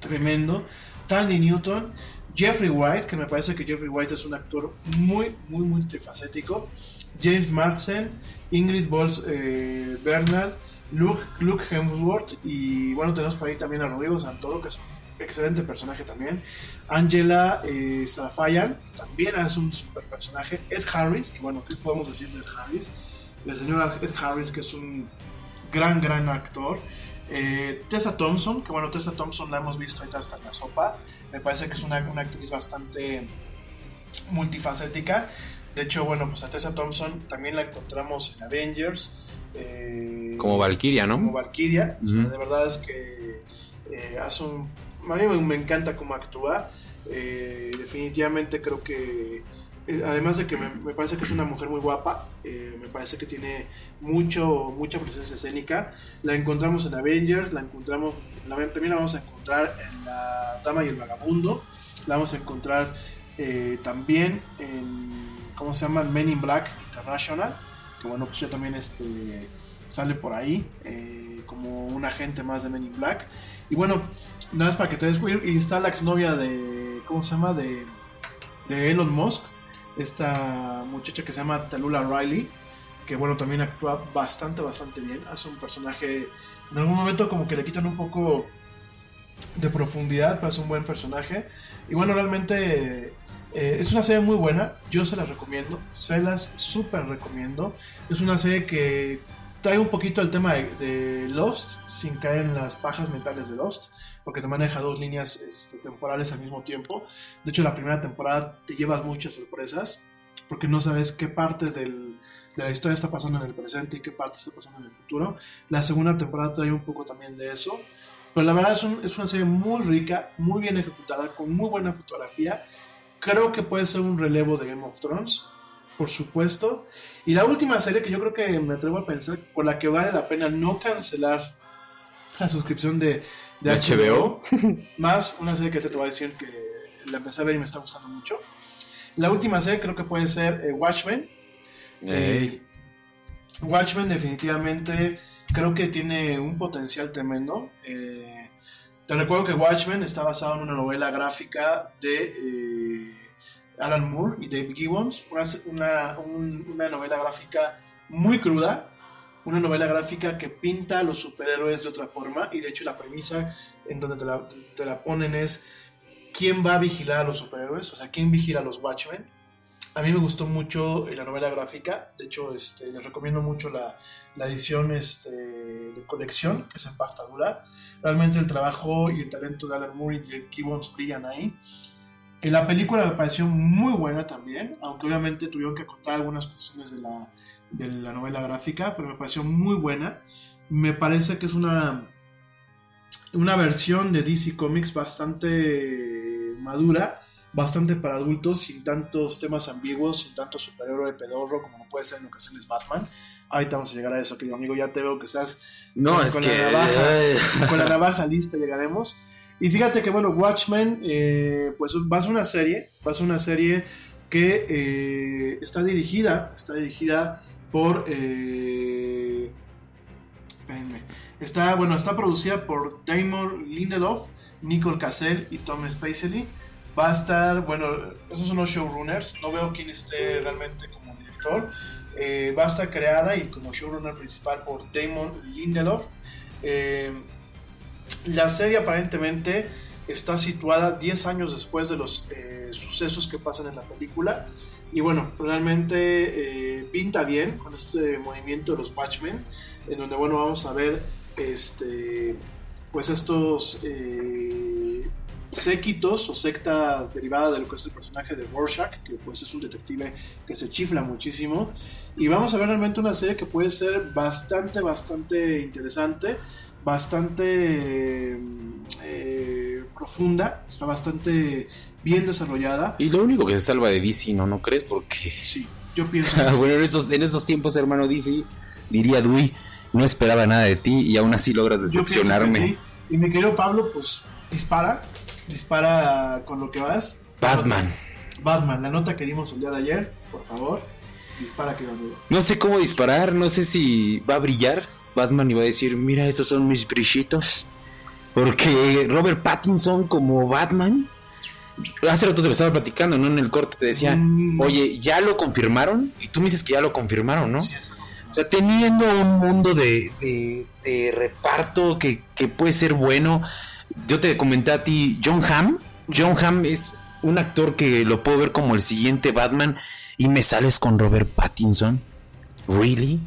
tremendo. Tandy Newton, Jeffrey White, que me parece que Jeffrey White es un actor muy, muy multifacético. James Madsen, Ingrid Bols eh, Luke, Luke Hemsworth y bueno, tenemos por ahí también a Rodrigo Santoro, que es un excelente personaje también. Angela eh, Sarafayan, que también es un super personaje. Ed Harris, que bueno, ¿qué podemos decir de Ed Harris? El señor Ed Harris, que es un gran, gran actor. Eh, Tessa Thompson, que bueno, Tessa Thompson la hemos visto ahorita hasta en la sopa. Me parece que es una, una actriz bastante multifacética. De hecho, bueno, pues a Tessa Thompson también la encontramos en Avengers. eh, Como Valkyria, ¿no? como Valkyria. O sea, Ujú. de verdad es que eh, hace un. A mí me, me encanta cómo actúa. Eh, definitivamente creo que. Eh, además de que me, parece que es una mujer muy guapa, eh, me parece que tiene mucho, mucha presencia escénica. La encontramos en Avengers, la encontramos, también la vamos a encontrar en La Dama y el Vagabundo, la vamos a encontrar eh, también en, ¿cómo se llama? Men in Black International, que bueno, pues ya también este, sale por ahí como un agente más de Men in Black. Y bueno, nada más para que te des y está la exnovia de, ¿cómo se llama? De, de Elon Musk, esta muchacha que se llama Talula Riley, que bueno, también actúa bastante, bastante bien. Hace un personaje, en algún momento como que le quitan un poco de profundidad, pero es un buen personaje. Y bueno, realmente eh, es una serie muy buena, yo se las recomiendo, se las súper recomiendo. Es una serie que trae un poquito el tema de, de Lost, sin caer en las pajas mentales de Lost, porque te maneja dos líneas este, temporales al mismo tiempo. De hecho, la primera temporada te llevas muchas sorpresas, porque no sabes qué parte del, de la historia está pasando en el presente y qué parte está pasando en el futuro. La segunda temporada trae un poco también de eso. Pero la verdad es, un- es una serie muy rica, muy bien ejecutada, con muy buena fotografía. Creo que puede ser un relevo de Game of Thrones, por supuesto. Y la última serie que yo creo que me atrevo a pensar, por la que vale la pena no cancelar la suscripción de, de HBO. <laughs> más una serie que te voy a decir que la empecé a ver y me está gustando mucho. La última serie creo que puede ser eh, Watchmen. Ey. Watchmen definitivamente creo que tiene un potencial tremendo. Eh, te recuerdo que Watchmen está basado en una novela gráfica de eh, Alan Moore y Dave Gibbons, una, una- un- una novela gráfica muy cruda, una novela gráfica que pinta a los superhéroes de otra forma y de hecho la premisa en donde te la, te la ponen es quién va a vigilar a los superhéroes, o sea, quién vigila a los Watchmen. A mí me gustó mucho eh, la novela gráfica, de hecho este, les recomiendo mucho la, la edición este, de colección, que es en pasta dura. Realmente el trabajo y el talento de Alan Moore y de Gibbons brillan ahí. Eh, la película me pareció muy buena también, aunque obviamente tuvieron que acotar algunas cuestiones de la, de la novela gráfica, pero me pareció muy buena. Me parece que es una, una versión de DC Comics bastante madura, bastante para adultos, sin tantos temas ambiguos, sin tanto superhéroe pedorro como no puede ser en ocasiones Batman. Ahorita vamos a llegar a eso, querido amigo. Ya te veo que estás No, con- es con que. la navaja, con la navaja lista llegaremos. Y fíjate que, bueno, Watchmen, eh, pues va a ser una serie, va a ser una serie que eh, está dirigida, está dirigida por, eh. Está, bueno, está producida por Damon Lindelof, Nicole Cassell y Tom Spacely. Va a estar, bueno, esos son los showrunners. No veo quién esté realmente como director. Eh, va a estar creada y como showrunner principal por Damon Lindelof. Eh, la serie aparentemente está situada 10 años después de los eh, sucesos que pasan en la película. Y bueno, realmente eh, pinta bien con este movimiento de los Watchmen, en donde bueno, vamos a ver este, pues estos eh, séquitos o secta derivada de lo que es el personaje de Rorschach, que pues es un detective que se chifla muchísimo. Y vamos a ver realmente una serie que puede ser bastante, bastante interesante, bastante eh, profunda, está bastante bien desarrollada. Y lo único que se salva de DC, ¿no? ¿No crees? Porque... Sí, yo pienso <laughs> que bueno, en esos, en esos tiempos, hermano DC, diría Dewey, no esperaba nada de ti y aún así logras Yo pienso que decepcionarme. sí. Y mi querido Pablo, pues dispara, dispara con lo que vas. Batman. Batman, la nota que dimos el día de ayer, por favor, dispara que amigo. No sé cómo disparar, no sé si va a brillar Batman y va a decir, mira, estos son mis brillitos. Porque Robert Pattinson como Batman, hace rato te lo estaba platicando, ¿no? En el corte te decía, Mm. oye, ¿ya lo confirmaron? Y tú me dices que ya lo confirmaron, ¿no? Sí, eso. O sea, teniendo un mundo de, de- de reparto que, que puede ser bueno. Yo te comenté a ti, John Hamm. John Hamm es un actor que lo puedo ver como el siguiente Batman. Y me sales con Robert Pattinson. ¿Really?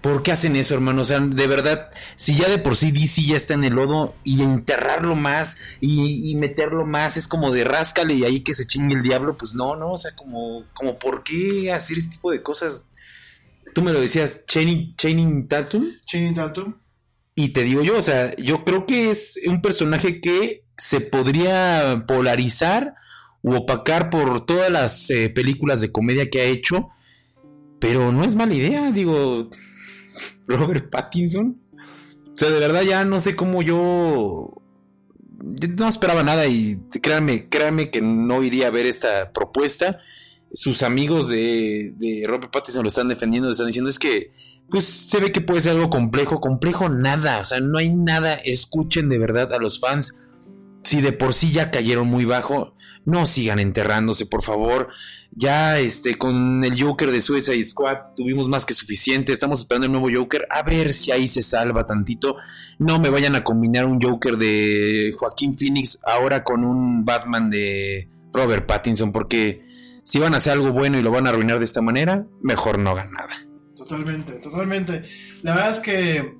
¿Por qué hacen eso, hermano? O sea, de verdad, si ya de por sí DC ya está en el lodo y enterrarlo más y, y meterlo más es como de ráscale y ahí que se chingue el diablo, pues no, no, o sea, como, como ¿por qué hacer este tipo de cosas? Tú me lo decías, Channing Tatum, Channing Tatum. y te digo yo, o sea, yo creo que es un personaje que se podría polarizar u opacar por todas las eh, películas de comedia que ha hecho, pero no es mala idea, digo, Robert Pattinson. O sea, de verdad ya no sé cómo yo... yo no esperaba nada y créanme, créanme que no iría a ver esta propuesta. Sus amigos de, de Robert Pattinson lo están defendiendo, le están diciendo es que pues se ve que puede ser algo complejo, complejo nada, o sea, no hay nada, escuchen de verdad a los fans. Si de por sí ya cayeron muy bajo, no sigan enterrándose, por favor. Ya este con el Joker de Suicide Squad tuvimos más que suficiente, estamos esperando el nuevo Joker, a ver si ahí se salva tantito. No me vayan a combinar un Joker de Joaquín Phoenix ahora con un Batman de Robert Pattinson, porque si van a hacer algo bueno y lo van a arruinar de esta manera, mejor no hagan nada. Totalmente, totalmente. La verdad es que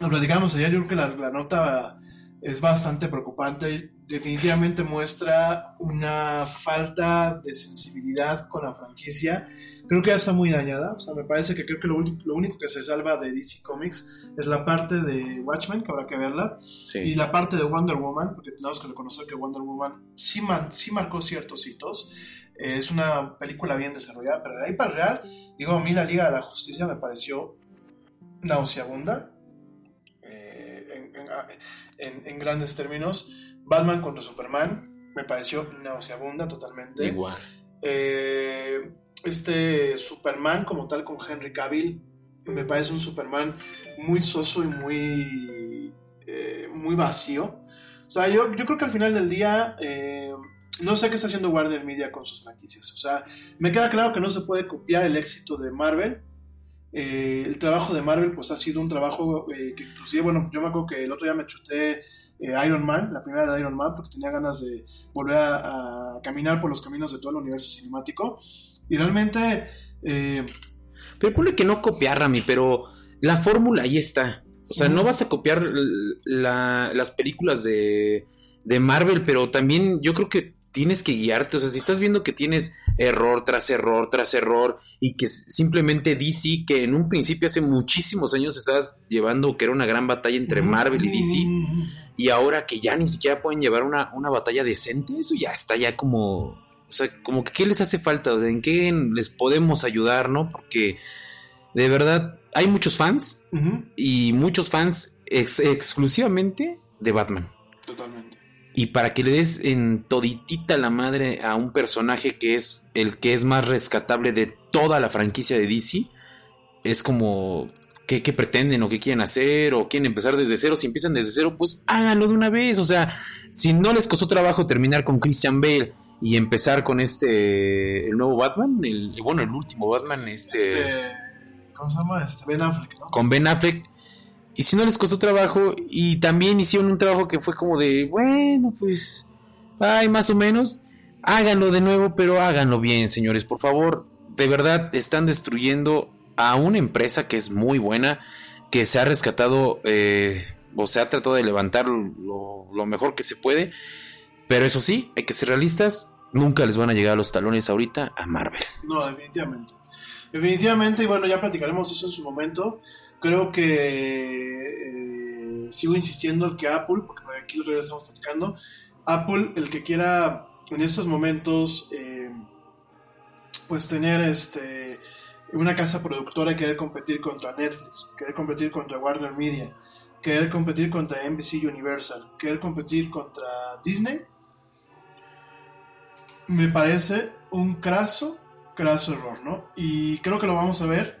lo platicamos ayer, yo creo que la, la nota es bastante preocupante. Definitivamente muestra una falta de sensibilidad con la franquicia. Creo que ya está muy dañada. O sea, me parece que creo que lo, único- lo único que se salva de DC Comics es la parte de Watchmen, que habrá que verla, y la parte de Wonder Woman, porque tenemos que reconocer que Wonder Woman sí, man- sí marcó ciertos hitos. Eh, es una película bien desarrollada, pero de ahí para el real, digo, a mí la Liga de la Justicia me pareció nauseabunda. En, en- a- en- en grandes términos, Batman contra Superman me pareció nauseabunda totalmente. Igual. Eh, este Superman como tal con Henry Cavill me parece un Superman muy soso y muy eh, muy vacío o sea yo, yo creo que al final del día eh, no sé qué está haciendo Warner Media con sus franquicias o sea me queda claro que no se puede copiar el éxito de Marvel Eh, el trabajo de Marvel pues ha sido un trabajo eh, que inclusive bueno yo me acuerdo que el otro día me chuté eh, Iron Man, la primera de Iron Man, porque tenía ganas de volver a, a caminar por los caminos de todo el universo cinemático. Y realmente, eh, Pero ponle que no copiar, Rami, pero la fórmula ahí está. O sea, no vas a copiar la- las películas de, de Marvel, pero también yo creo que tienes que guiarte. O sea, si estás viendo que tienes error tras error tras error y que simplemente DC, que en un principio hace muchísimos años estabas llevando que era una gran batalla entre Marvel y DC, y ahora que ya ni siquiera pueden llevar una, una batalla decente, eso ya está ya como... O sea, como que ¿qué les hace falta? O sea, ¿en qué les podemos ayudar, no? Porque de verdad hay muchos fans y muchos fans ex- exclusivamente de Batman. Totalmente. Y para que le des en toditita la madre a un personaje que es el que es más rescatable de toda la franquicia de DC, es como qué, qué pretenden o qué quieren hacer o quieren empezar desde cero. Si empiezan desde cero, pues háganlo de una vez. O sea, si no les costó trabajo terminar con Christian Bale y empezar con este, el nuevo Batman, el, bueno, el último Batman, este, Este, ¿Cómo se llama? Este, Ben Affleck, ¿no? con Ben Affleck. Y si no les costó trabajo y también hicieron un trabajo que fue como de, bueno, pues, ay, más o menos, háganlo de nuevo, pero háganlo bien, señores, por favor. De verdad, están destruyendo a una empresa que es muy buena, que se ha rescatado, eh, o se ha tratado de levantar lo, lo mejor que se puede. Pero eso sí, hay que ser realistas, nunca les van a llegar los talones ahorita a Marvel. No, definitivamente. Definitivamente, y bueno, ya platicaremos eso en su momento. Creo que eh, sigo insistiendo que Apple, porque aquí lo estamos platicando, Apple, el que quiera en estos momentos, eh, pues tener este una casa productora querer competir contra Netflix, querer competir contra Warner Media, querer competir contra NBC Universal, querer competir contra Disney, me parece un craso, craso error, ¿no? Y creo que lo vamos a ver.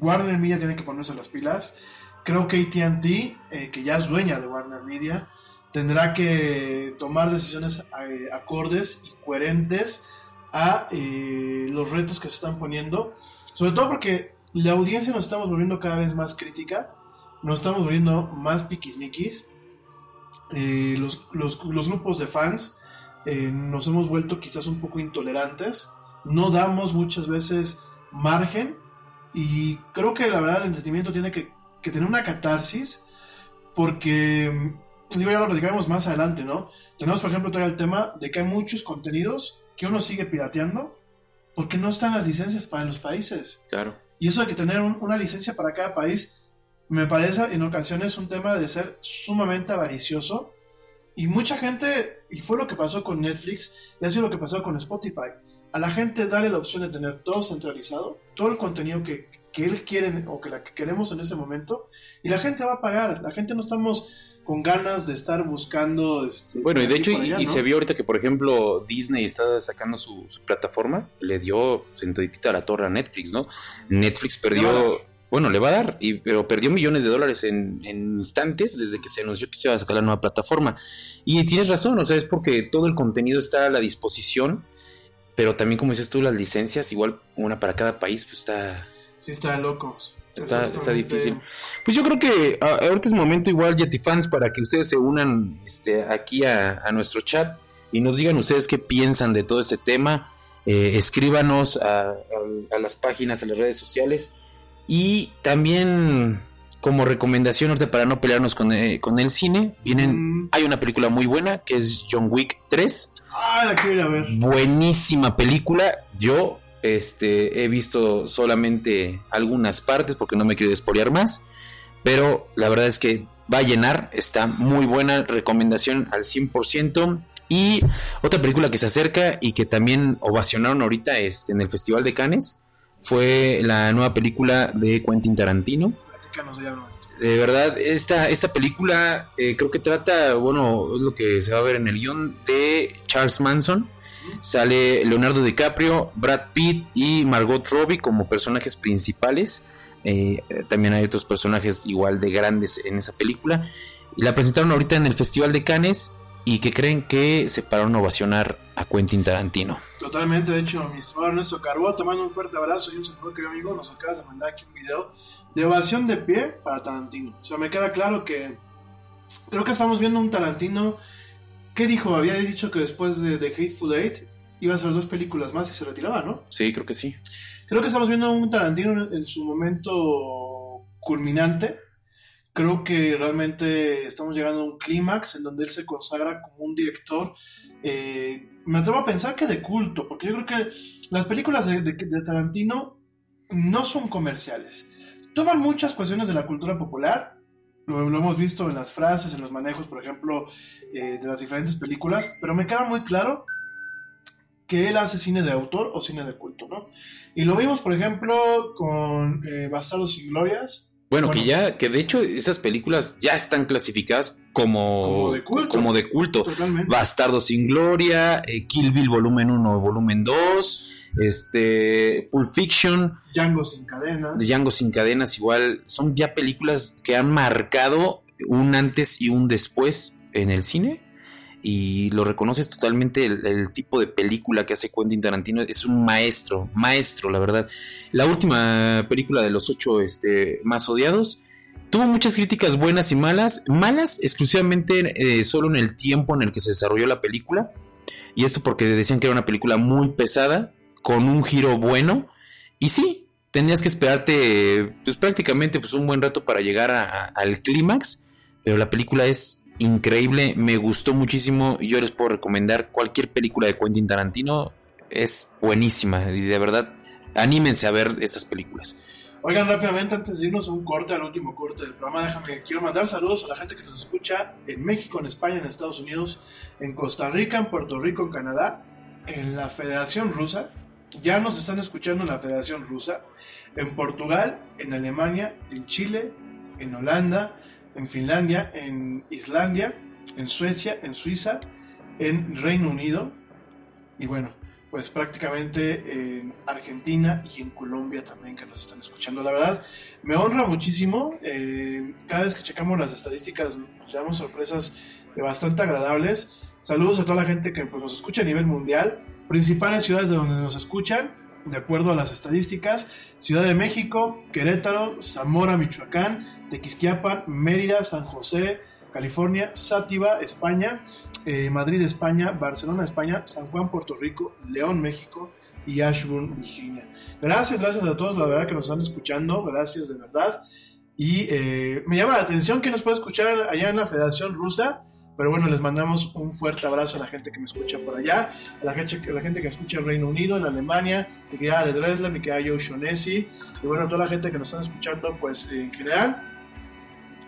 Warner Media tiene que ponerse las pilas. Creo que ATT, eh, que ya es dueña de Warner Media, tendrá que tomar decisiones eh, acordes y coherentes a eh, los retos que se están poniendo. Sobre todo porque la audiencia nos estamos volviendo cada vez más crítica, nos estamos volviendo más piquismiquis. Los, grupos de fans nos hemos vuelto quizás un poco intolerantes, no damos muchas veces margen y creo que la verdad el entretenimiento tiene que, que tener una catarsis porque, digo, ya lo platicaremos más adelante, ¿no? Tenemos, por ejemplo, todavía el tema de que hay muchos contenidos que uno sigue pirateando porque no están las licencias para los países. Claro. Y eso de que tener un- una licencia para cada país me parece en ocasiones un tema de ser sumamente avaricioso. Y mucha gente, y fue lo que pasó con Netflix, y ha sido lo que pasó con Spotify. A la gente darle la opción de tener todo centralizado, todo el contenido que, que él quiere o que la que queremos en ese momento, y la gente va a pagar. La gente no estamos con ganas de estar buscando. Este, Bueno, y de hecho, allá, y, se vio ahorita que, por ejemplo, Disney está sacando su, su plataforma, le dio sentadita a la torre a Netflix, ¿no? Netflix perdió, bueno, le va a dar, y, pero perdió millones de dólares en, en instantes desde que se anunció que se iba a sacar la nueva plataforma. Y tienes razón, o sea, es porque todo el contenido está a la disposición, pero también, como dices tú, las licencias, igual una para cada país, pues está, Sí, está locos. Está, está difícil. Pues yo creo que a- ahorita es momento igual, Yeti fans, para que ustedes se unan este, aquí a, a nuestro chat y nos digan ustedes qué piensan de todo este tema. Eh, escríbanos a, a- a las páginas, a las redes sociales. Y también como recomendación ahorita para no pelearnos con, eh, con el cine, vienen, Mm. hay una película muy buena que es John Wick 3 Ah, la quiero ir a ver. buenísima película. Yo este, he visto solamente algunas partes porque no me quiero despolear más. Pero la verdad es que va a llenar. Está muy buena. Recomendación al 100%. Y otra película que se acerca y que también ovacionaron ahorita este, en el Festival de Cannes fue la nueva película de Quentin Tarantino Platícanos de verdad, esta, esta película eh, creo que trata, bueno, es lo que se va a ver en el guion de Charles Manson. Sale Leonardo DiCaprio, Brad Pitt y Margot Robbie como personajes principales. Eh, también hay otros personajes igual de grandes en esa película. Y la presentaron ahorita en el Festival de Cannes y que creen que se pararon a ovacionar a Quentin Tarantino. Totalmente, de hecho, mi estimado Ernesto Carbó, te mando un fuerte abrazo y un saludo, querido amigo. Nos acabas de mandar aquí un video de ovación de pie para Tarantino. O sea, me queda claro que creo que estamos viendo un Tarantino. ¿Qué dijo? Había dicho que después de, de Hateful Eight iba a hacer dos películas más y se retiraba, ¿no? Sí, creo que sí. Creo que estamos viendo un Tarantino en, en su momento culminante. Creo que realmente estamos llegando a un clímax en donde él se consagra como un director. eh, me atrevo a pensar que de culto, porque yo creo que las películas de, de- de Tarantino no son comerciales. Toman muchas cuestiones de la cultura popular. Lo, lo hemos visto en las frases, en los manejos, por ejemplo, eh, de las diferentes películas. Pero me queda muy claro que él hace cine de autor o cine de culto, ¿no? Y lo vimos, por ejemplo, con eh, Bastardos sin Glorias, Bueno, que ya, que de hecho esas películas ya están clasificadas como, Como de culto. como de culto. Totalmente. Bastardo sin Gloria, eh, Kill Bill volumen 1 y volumen 2, este, Pulp Fiction, Django sin cadenas. Django sin cadenas, igual, son ya películas que han marcado un antes y un después en el cine. Y lo reconoces totalmente el, el tipo de película que hace Quentin Tarantino. Es un maestro, maestro, la verdad. La última película de los ocho este, más odiados tuvo muchas críticas buenas y malas. Malas exclusivamente eh, solo en el tiempo en el que se desarrolló la película. Y esto porque decían que era una película muy pesada, con un giro bueno. Y sí, tenías que esperarte pues prácticamente pues un buen rato para llegar al clímax. Pero la película es increíble, me gustó muchísimo. Yo les puedo recomendar cualquier película de Quentin Tarantino. Es buenísima y de verdad anímense a ver estas películas. Oigan, rápidamente, antes de irnos a un corte, al último corte del programa, déjame, quiero mandar saludos a la gente que nos escucha en México, en España, en Estados Unidos, en Costa Rica, en Puerto Rico, en Canadá, en la Federación Rusa. Ya nos están escuchando en la Federación Rusa, en Portugal, en Alemania, en Chile, en Holanda, en Finlandia, en Islandia, en Suecia, en Suiza, en Reino Unido y bueno, pues prácticamente en Argentina y en Colombia también que nos están escuchando. La verdad, me honra muchísimo. eh, cada vez que checamos las estadísticas llevamos sorpresas bastante agradables. Saludos a toda la gente que pues, nos escucha a nivel mundial. Principales ciudades de donde nos escuchan, de acuerdo a las estadísticas, Ciudad de México, Querétaro, Zamora, Michoacán, Tequisquiapan, Mérida, San José, California, Sátiva, España, eh, Madrid, España, Barcelona, España, San Juan, Puerto Rico, León, México y Ashburn, Virginia. Gracias, gracias a todos, la verdad que nos están escuchando, gracias de verdad. Y eh, me llama la atención que nos puede escuchar allá en la Federación Rusa. Pero bueno, les mandamos un fuerte abrazo a la gente que me escucha por allá, a la gente, a la gente que escucha en Reino Unido, en Alemania, mi querida de Dresler, mi querida Joe Shonesi, y bueno, toda la gente que nos están escuchando, pues en general,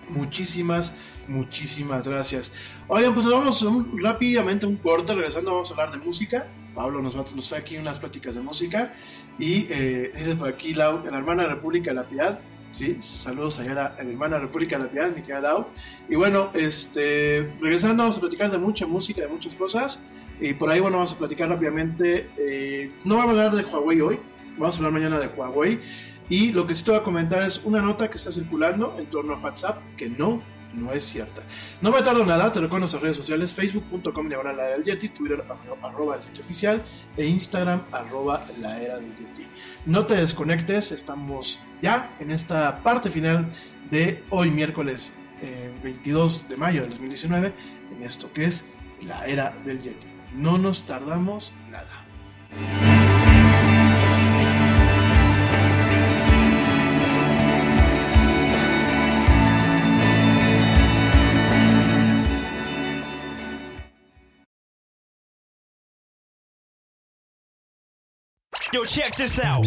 muchísimas, muchísimas gracias. Oigan, pues nos vamos un- rápidamente un corte, regresando vamos a hablar de música. Pablo nos, va, nos trae aquí unas pláticas de música y eh, dice por aquí Lau, la hermana República de la Piedad. Sí, saludos allá a la, hermana República de la Piedad, mi querida. Y bueno, este, regresando vamos a platicar de mucha música, de muchas cosas. Y por ahí, bueno, vamos a platicar rápidamente. eh, no vamos a hablar de Huawei hoy, vamos a hablar mañana de Huawei. Y lo que sí te voy a comentar es una nota que está circulando en torno a WhatsApp que no, no es cierta. No me tardo nada, te recuerdo en nuestras redes sociales, facebook.com la era del Yeti, Twitter arro- arroba el oficial e Instagram arroba la era del Yeti. No te desconectes, estamos ya en esta parte final de hoy miércoles eh, 22 de mayo del 2019 en esto que es la era del Yeti. No nos tardamos nada. Yo, check this out.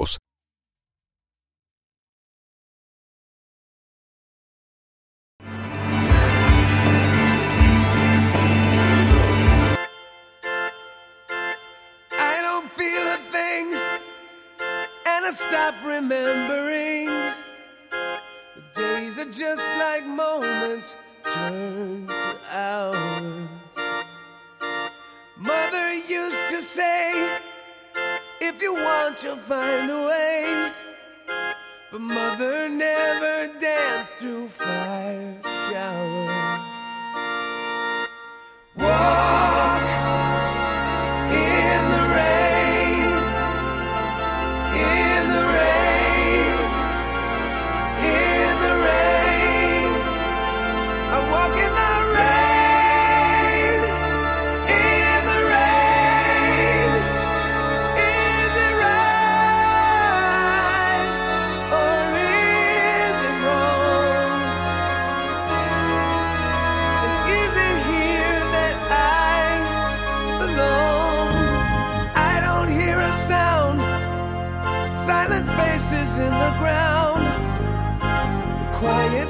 вопрос. stop remembering. The days are just like moments turn to hours. Mother used to say, if you want, you'll find a way. But mother never danced through fire showers. Walk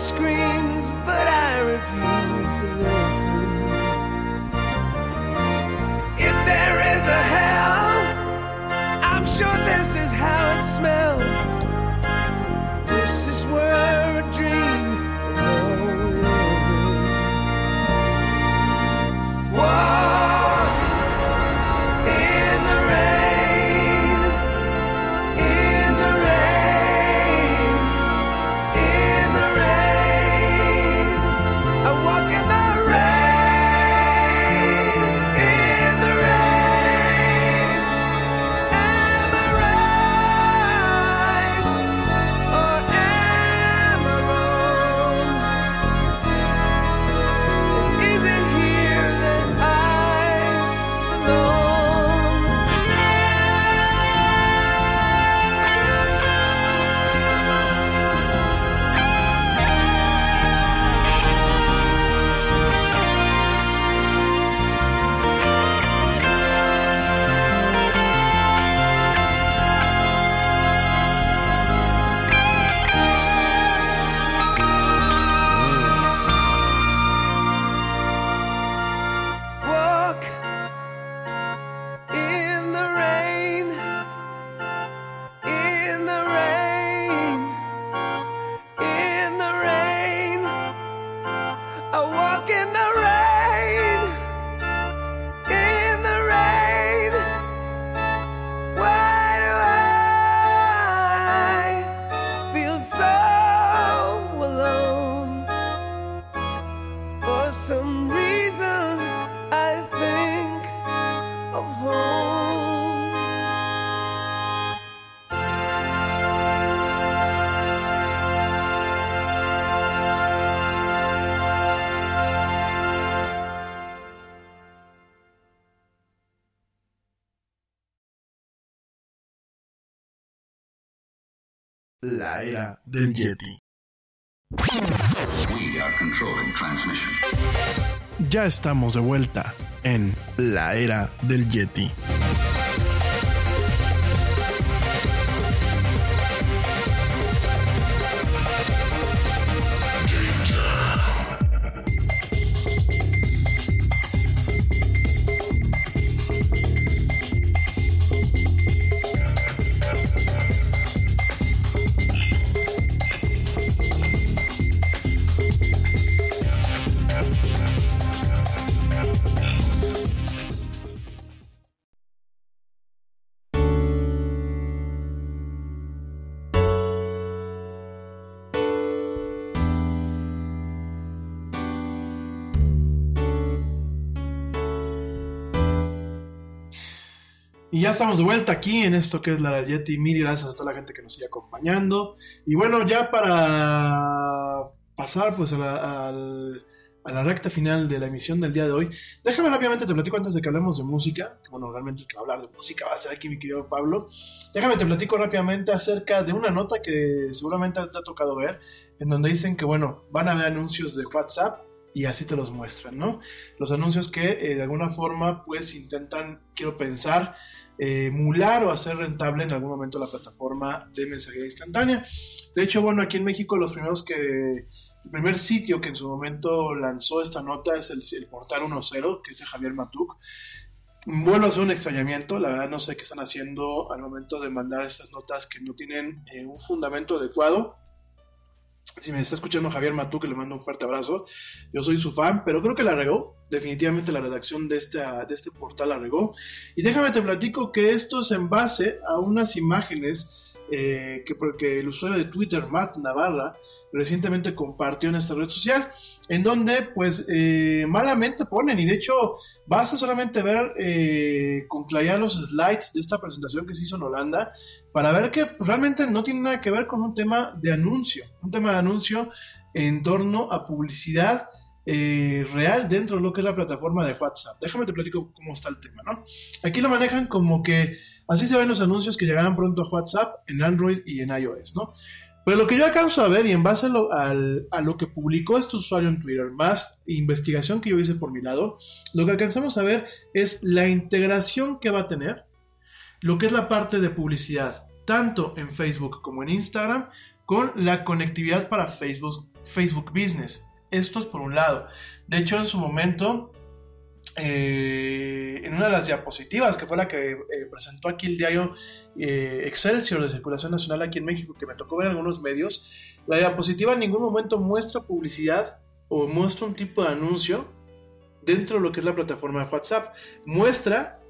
Scream. Del Yeti. We are controlling transmission. Ya estamos de vuelta en la era del Yeti. Estamos de vuelta aquí en esto que es la Yeti. Mil gracias a toda la gente que nos sigue acompañando. Y bueno, ya para pasar pues a la, a la recta final de la emisión del día de hoy, déjame rápidamente te platico antes de que hablemos de música. Bueno, realmente el que va a hablar de música va a ser aquí mi querido Pablo. Déjame te platico rápidamente acerca de una nota que seguramente te ha tocado ver, en donde dicen que bueno, van a haber anuncios de WhatsApp y así te los muestran, ¿no? Los anuncios que eh, de alguna forma pues intentan, quiero pensar, emular o hacer rentable en algún momento la plataforma de mensajería instantánea. De hecho, bueno, aquí en México los primeros que, el primer sitio que en su momento lanzó esta nota es el, el portal 1.0, que es de Javier Matuk. vuelvo a hacer un extrañamiento, la verdad no sé qué están haciendo al momento de mandar estas notas que no tienen eh, un fundamento adecuado. Si me está escuchando Javier Matú, que le mando un fuerte abrazo, yo soy su fan, pero creo que la regó, definitivamente la redacción de, esta, de este portal la regó. Y déjame te platico que esto es en base a unas imágenes eh, que porque el usuario de Twitter, Matt Navarra, recientemente compartió en esta red social, en donde pues eh, malamente ponen, y de hecho vas a solamente ver eh, con claridad los slides de esta presentación que se hizo en Holanda, para ver que realmente no tiene nada que ver con un tema de anuncio, un tema de anuncio en torno a publicidad eh, real dentro de lo que es la plataforma de WhatsApp. Déjame te platico cómo está el tema, ¿no? Aquí lo manejan como que así se ven los anuncios que llegarán pronto a WhatsApp en Android y en iOS, ¿no? Pero lo que yo alcanzo a ver y en base a lo, que publicó este usuario en Twitter, más investigación que yo hice por mi lado, lo que alcanzamos a ver es la integración que va a tener, lo que es la parte de publicidad, tanto en Facebook como en Instagram, con la conectividad para Facebook, Facebook Business. Esto es por un lado. De hecho, en su momento, eh, en una de las diapositivas, que fue la que eh, presentó aquí el diario eh, Excelsior de Circulación Nacional aquí en México, que me tocó ver en algunos medios, la diapositiva en ningún momento muestra publicidad o muestra un tipo de anuncio dentro de lo que es la plataforma de WhatsApp. Muestra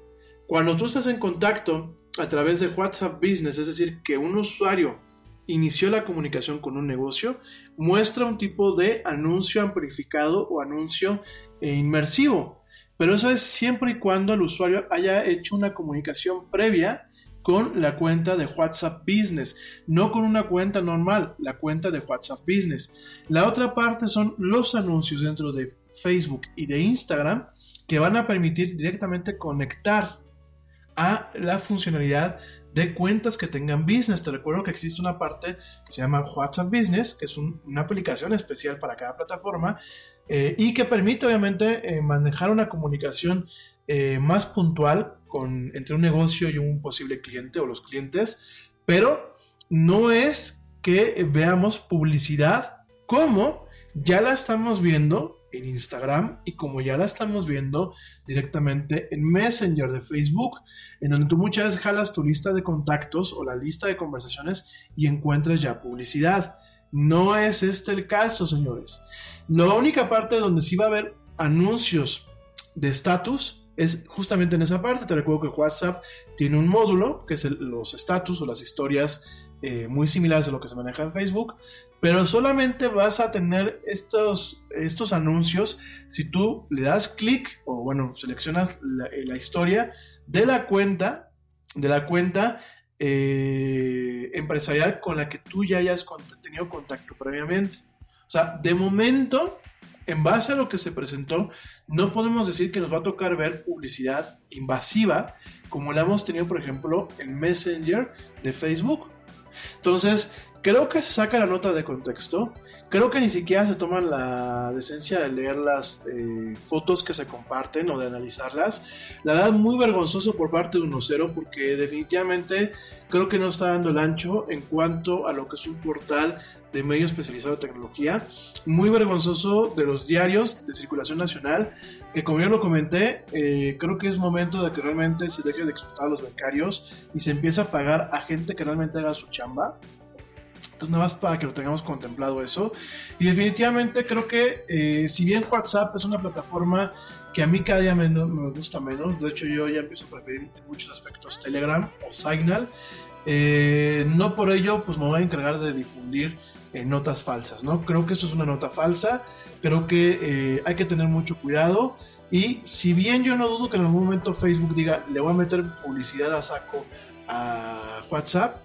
cuando tú estás en contacto a través de WhatsApp Business, es decir, que un usuario inició la comunicación con un negocio, muestra un tipo de anuncio amplificado o anuncio inmersivo. Pero eso es siempre y cuando el usuario haya hecho una comunicación previa con la cuenta de WhatsApp Business, no con una cuenta normal, la cuenta de WhatsApp Business. La otra parte son los anuncios dentro de Facebook y de Instagram que van a permitir directamente conectar a la funcionalidad de cuentas que tengan business. Te recuerdo que existe una parte que se llama WhatsApp Business, que es una aplicación especial para cada plataforma eh, y que permite obviamente eh, manejar una comunicación eh, más puntual con, entre un negocio y un posible cliente o los clientes, pero no es que veamos publicidad como ya la estamos viendo en Instagram y como ya la estamos viendo directamente en Messenger de Facebook, en donde tú muchas veces jalas tu lista de contactos o la lista de conversaciones y encuentras ya publicidad. No es este el caso, señores. La única parte donde sí va a haber anuncios de estatus es justamente en esa parte. Te recuerdo que WhatsApp tiene un módulo que es los estatus o las historias eh, muy similares a lo que se maneja en Facebook, pero solamente vas a tener estos, estos anuncios si tú le das clic o bueno, seleccionas la, eh, historia de la cuenta, de la cuenta eh, empresarial con la que tú ya hayas tenido contacto previamente. O sea, de momento, en base a lo que se presentó, no podemos decir que nos va a tocar ver publicidad invasiva como la hemos tenido, por ejemplo, en Messenger de Facebook. Entonces, creo que se saca la nota de contexto. Creo que ni siquiera se toman la decencia de leer las eh, fotos que se comparten o de analizarlas. La verdad, muy vergonzoso por parte de un cero porque definitivamente creo que no está dando el ancho en cuanto a lo que es un portal de medio especializado de tecnología. Muy vergonzoso de los diarios de circulación nacional, que como ya lo comenté, eh, creo que es momento de que realmente se deje de explotar a los becarios y se empiece a pagar a gente que realmente haga su chamba. Entonces, nada más para que lo tengamos contemplado eso. Y definitivamente creo que, eh, si bien WhatsApp es una plataforma que a mí cada día me, me, gusta menos, de hecho yo ya empiezo a preferir en muchos aspectos Telegram o Signal, eh, no por ello pues me voy a encargar de difundir eh, notas falsas, ¿no? Creo que eso es una nota falsa, creo que hay que tener mucho cuidado y si bien yo no dudo que en algún momento Facebook diga le voy a meter publicidad a saco a WhatsApp,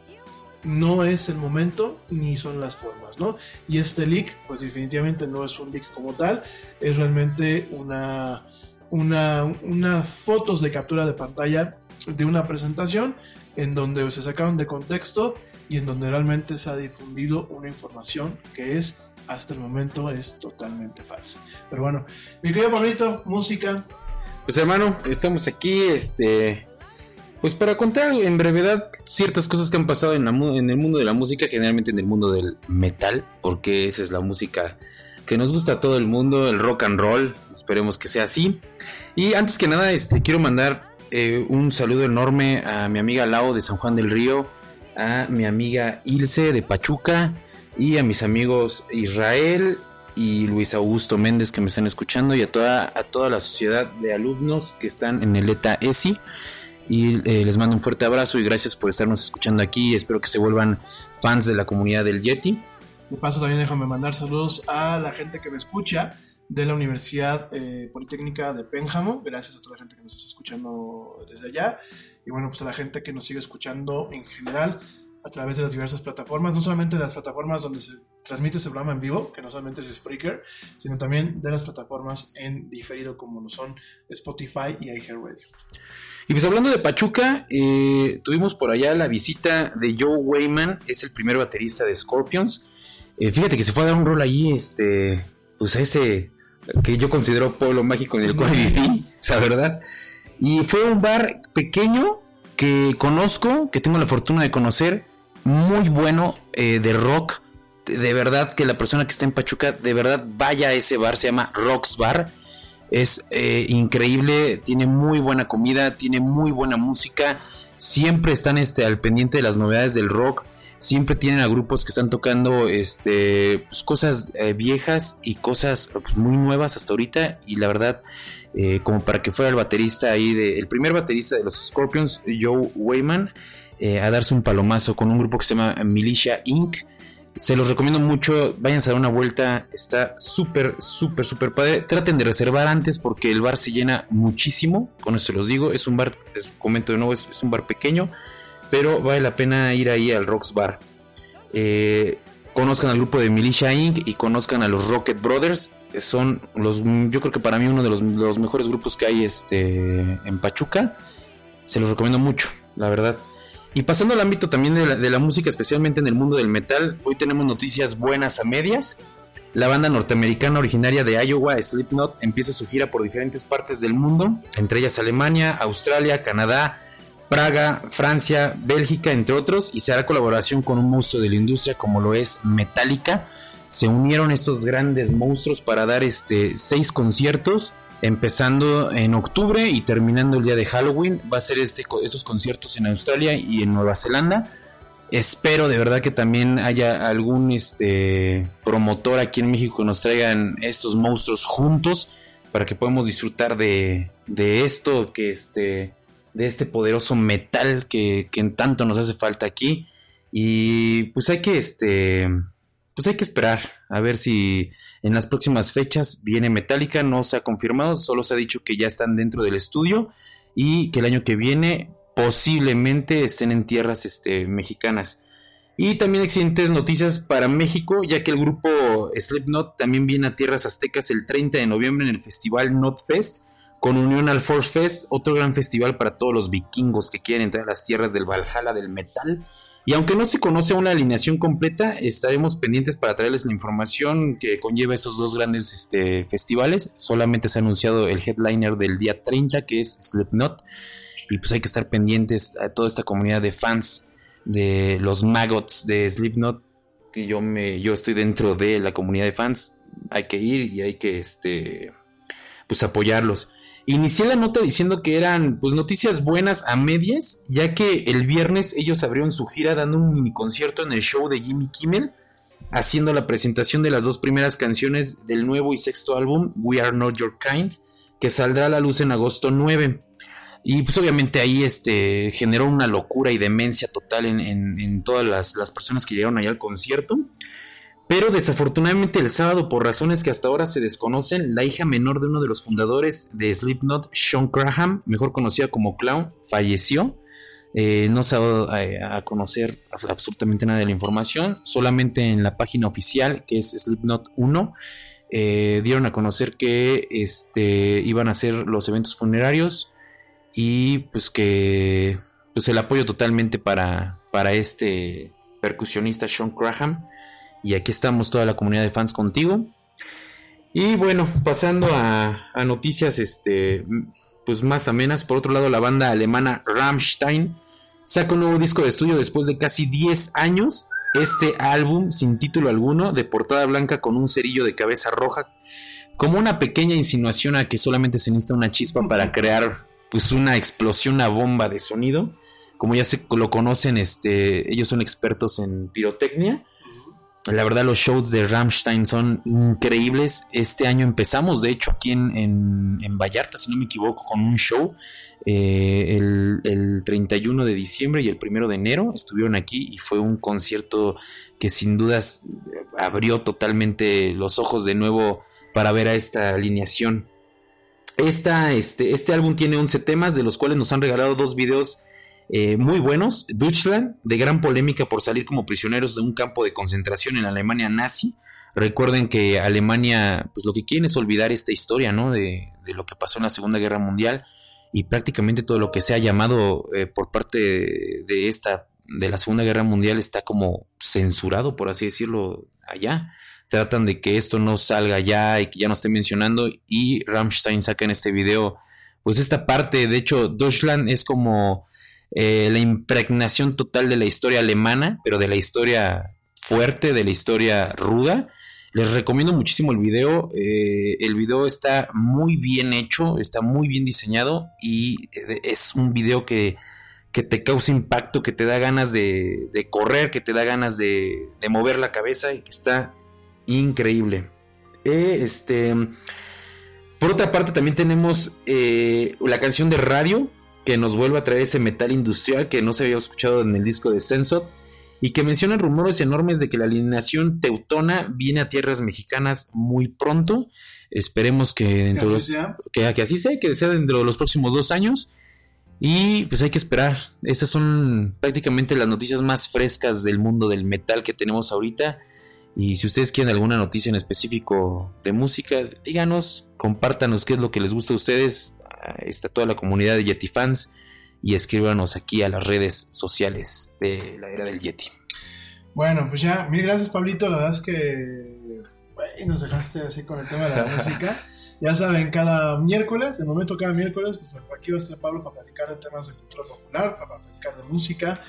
no es el momento ni son las formas, ¿no? Y este leak, pues definitivamente no es un leak como tal, es realmente una, una, una fotos de captura de pantalla de una presentación en donde se sacaron de contexto y en donde realmente se ha difundido una información que es hasta el momento es totalmente falsa. Pero bueno, mi querido Pablito, música. Pues hermano, estamos aquí, este, pues para contar en brevedad ciertas cosas que han pasado en, en, el mundo de la música, generalmente en el mundo del metal, porque esa es la música que nos gusta a todo el mundo, el rock and roll, esperemos que sea así. Y antes que nada, este, quiero mandar eh, un saludo enorme a mi amiga Lau de San Juan del Río, a mi amiga Ilse de Pachuca y a mis amigos Israel y Luis Augusto Méndez que me están escuchando y a toda, a toda la sociedad de alumnos que están en el ETA ESI. Y eh, les mando un fuerte abrazo y gracias por estarnos escuchando aquí. Espero que se vuelvan fans de la comunidad del Yeti. De paso también déjame mandar saludos a la gente que me escucha de la Universidad eh, Politécnica de Pénjamo. Gracias a toda la gente que nos está escuchando desde allá. Y bueno, pues a la gente que nos sigue escuchando en general a través de las diversas plataformas, no solamente de las plataformas donde se transmite este programa en vivo, que no solamente es Spreaker, sino también de las plataformas en diferido como lo son Spotify y iHeartRadio. Y pues hablando de Pachuca, eh, tuvimos por allá la visita de Joe Wayman, es el primer baterista de Scorpions. Eh, fíjate que se fue a dar un rol ahí, este, pues a ese que yo considero pueblo mágico en el cual viví, <laughs> la verdad. Y fue un bar pequeño que conozco, que tengo la fortuna de conocer, muy bueno eh, de rock. De verdad que la persona que está en Pachuca, de verdad vaya a ese bar, se llama Rocks Bar. Es eh, increíble, tiene muy buena comida, tiene muy buena música. Siempre están este, al pendiente de las novedades del rock. Siempre tienen a grupos que están tocando este, pues, cosas eh, viejas y cosas pues, muy nuevas hasta ahorita. Y la verdad, como para que fuera el baterista ahí, el primer baterista de los Scorpions, Joe Wayman eh, a darse un palomazo con un grupo que se llama Militia Inc. Se los recomiendo mucho, vayan a dar una vuelta, está súper, súper, súper padre. Traten de reservar antes porque el bar se llena muchísimo, con eso se los digo. Es un bar, les comento de nuevo, es, un bar pequeño, pero vale la pena ir ahí al Rocks Bar. Eh, conozcan al grupo de Militia Inc. y conozcan a los Rocket Brothers. Son los, yo creo que para mí uno de los, los mejores grupos que hay este, en Pachuca. Se los recomiendo mucho, la verdad. Y pasando al ámbito también de la, música, especialmente en el mundo del metal, hoy tenemos noticias buenas a medias. La banda norteamericana originaria de Iowa, Slipknot, empieza su gira por diferentes partes del mundo, entre ellas Alemania, Australia, Canadá, Praga, Francia, Bélgica, entre otros, y se hará colaboración con un monstruo de la industria como lo es Metallica. Se unieron estos grandes monstruos para dar este seis conciertos empezando en octubre y terminando el día de Halloween. Va a ser este, estos conciertos en Australia y en Nueva Zelanda. Espero de verdad que también haya algún este, promotor aquí en México que nos traigan estos monstruos juntos para que podamos disfrutar de, esto, este, de este poderoso metal que, que en tanto nos hace falta aquí. Y pues hay que pues hay que esperar a ver si en las próximas fechas viene Metallica. No se ha confirmado, solo se ha dicho que ya están dentro del estudio y que el año que viene posiblemente estén en tierras este, mexicanas. Y también excelentes noticias para México, ya que el grupo Slipknot también viene a tierras aztecas el 30 de noviembre en el festival Notfest, con unión al Force Fest, otro gran festival para todos los vikingos que quieren entrar a las tierras del Valhalla del metal. Y aunque no se conoce una alineación completa, estaremos pendientes para traerles la información que conlleva esos dos grandes este, festivales. Solamente se ha anunciado el headliner del día 30, que es Slipknot. Y pues hay que estar pendientes a toda esta comunidad de fans de los maggots de Slipknot. Que yo me, yo estoy dentro de la comunidad de fans. Hay que ir y hay que este, pues apoyarlos. Inicié la nota diciendo que eran pues noticias buenas a medias, ya que el viernes ellos abrieron su gira dando un mini concierto en el show de Jimmy Kimmel, haciendo la presentación de las dos primeras canciones del nuevo y sexto álbum We Are Not Your Kind, que saldrá a la luz en agosto 9. Y pues obviamente ahí este, generó una locura y demencia total en, todas las, las, personas que llegaron allá al concierto. Pero desafortunadamente el sábado, por razones que hasta ahora se desconocen, la hija menor de uno de los fundadores de Slipknot, Sean Graham, mejor conocida como Clown, falleció. Eh, no se ha dado a, conocer absolutamente nada de la información, solamente en la página oficial que es Slipknot 1 eh, dieron a conocer que este, iban a hacer los eventos funerarios y pues que pues el apoyo totalmente para, para este percusionista Sean Graham y aquí estamos toda la comunidad de fans contigo. Y bueno, pasando a, noticias este, pues más amenas. Por otro lado, la banda alemana Rammstein saca un nuevo disco de estudio después de casi 10 años. Este álbum, sin título alguno, de portada blanca con un cerillo de cabeza roja, como una pequeña insinuación a que solamente se necesita una chispa para crear pues una explosión, una bomba de sonido. Como ya se lo conocen, este, ellos son expertos en pirotecnia. La verdad, los shows de Rammstein son increíbles. Este año empezamos, de hecho, aquí en, en, Vallarta, si no me equivoco, con un show. Eh, el, el 31 de diciembre y el 1 de enero estuvieron aquí y fue un concierto que sin dudas abrió totalmente los ojos de nuevo para ver a esta alineación. Esta, este, este álbum tiene 11 temas, de los cuales nos han regalado dos videos eh, muy buenos. Deutschland, de gran polémica por salir como prisioneros de un campo de concentración en Alemania nazi. Recuerden que Alemania, pues lo que quieren es olvidar esta historia, ¿no? De, de lo que pasó en la Segunda Guerra Mundial y prácticamente todo lo que se ha llamado eh, por parte de, esta, de la Segunda Guerra Mundial está como censurado, por así decirlo, allá tratan de que esto no salga ya y que ya no esté mencionando y Rammstein saca en este video pues esta parte, de hecho Deutschland es como eh, la impregnación total de la historia alemana, pero de la historia fuerte, de la historia ruda. Les recomiendo muchísimo el video. eh, el video está muy bien hecho, está muy bien diseñado y eh, es un video que, que te causa impacto, que te da ganas de, correr, que te da ganas de, mover la cabeza y que está increíble. Este, por otra parte, también tenemos la canción de radio que nos vuelve a traer ese metal industrial que no se había escuchado en el disco de Sensot y que menciona rumores enormes de que la alineación teutona viene a tierras mexicanas muy pronto. Esperemos que dentro Que de así los, sea. que, que así sea, que sea dentro de los próximos dos años. Y pues hay que esperar. Estas son prácticamente las noticias más frescas del mundo del metal que tenemos ahorita. Y si ustedes quieren alguna noticia en específico de música, díganos, compártanos qué es lo que les gusta a ustedes. Ahí Está toda la comunidad de Yeti fans. Y escríbanos aquí a las redes sociales de la era del Yeti. Bueno, pues ya, mil gracias, Pablito. La verdad es que nos dejaste así con el tema de la <laughs> música. Ya saben, cada miércoles, de momento cada miércoles, pues aquí va a estar Pablo para platicar de temas de cultura popular, para platicar de música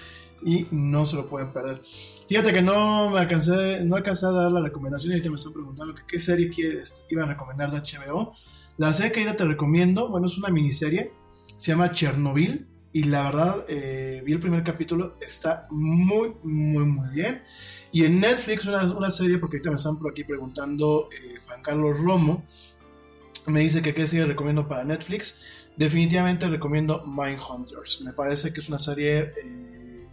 y no se lo pueden perder. Fíjate que no me alcancé, no alcancé a dar la recomendación y ahorita me están preguntando que qué serie quieres, iba a recomendar de HBO. La serie que te recomiendo, bueno, es una miniserie, se llama Chernobyl y la verdad eh, vi el primer capítulo, está muy, muy, muy bien. Y en Netflix, una, una serie, porque ahorita me están por aquí preguntando eh, Juan Carlos Romo, me dice que qué serie recomiendo para Netflix. Definitivamente recomiendo Mindhunters. Me parece que es una serie eh,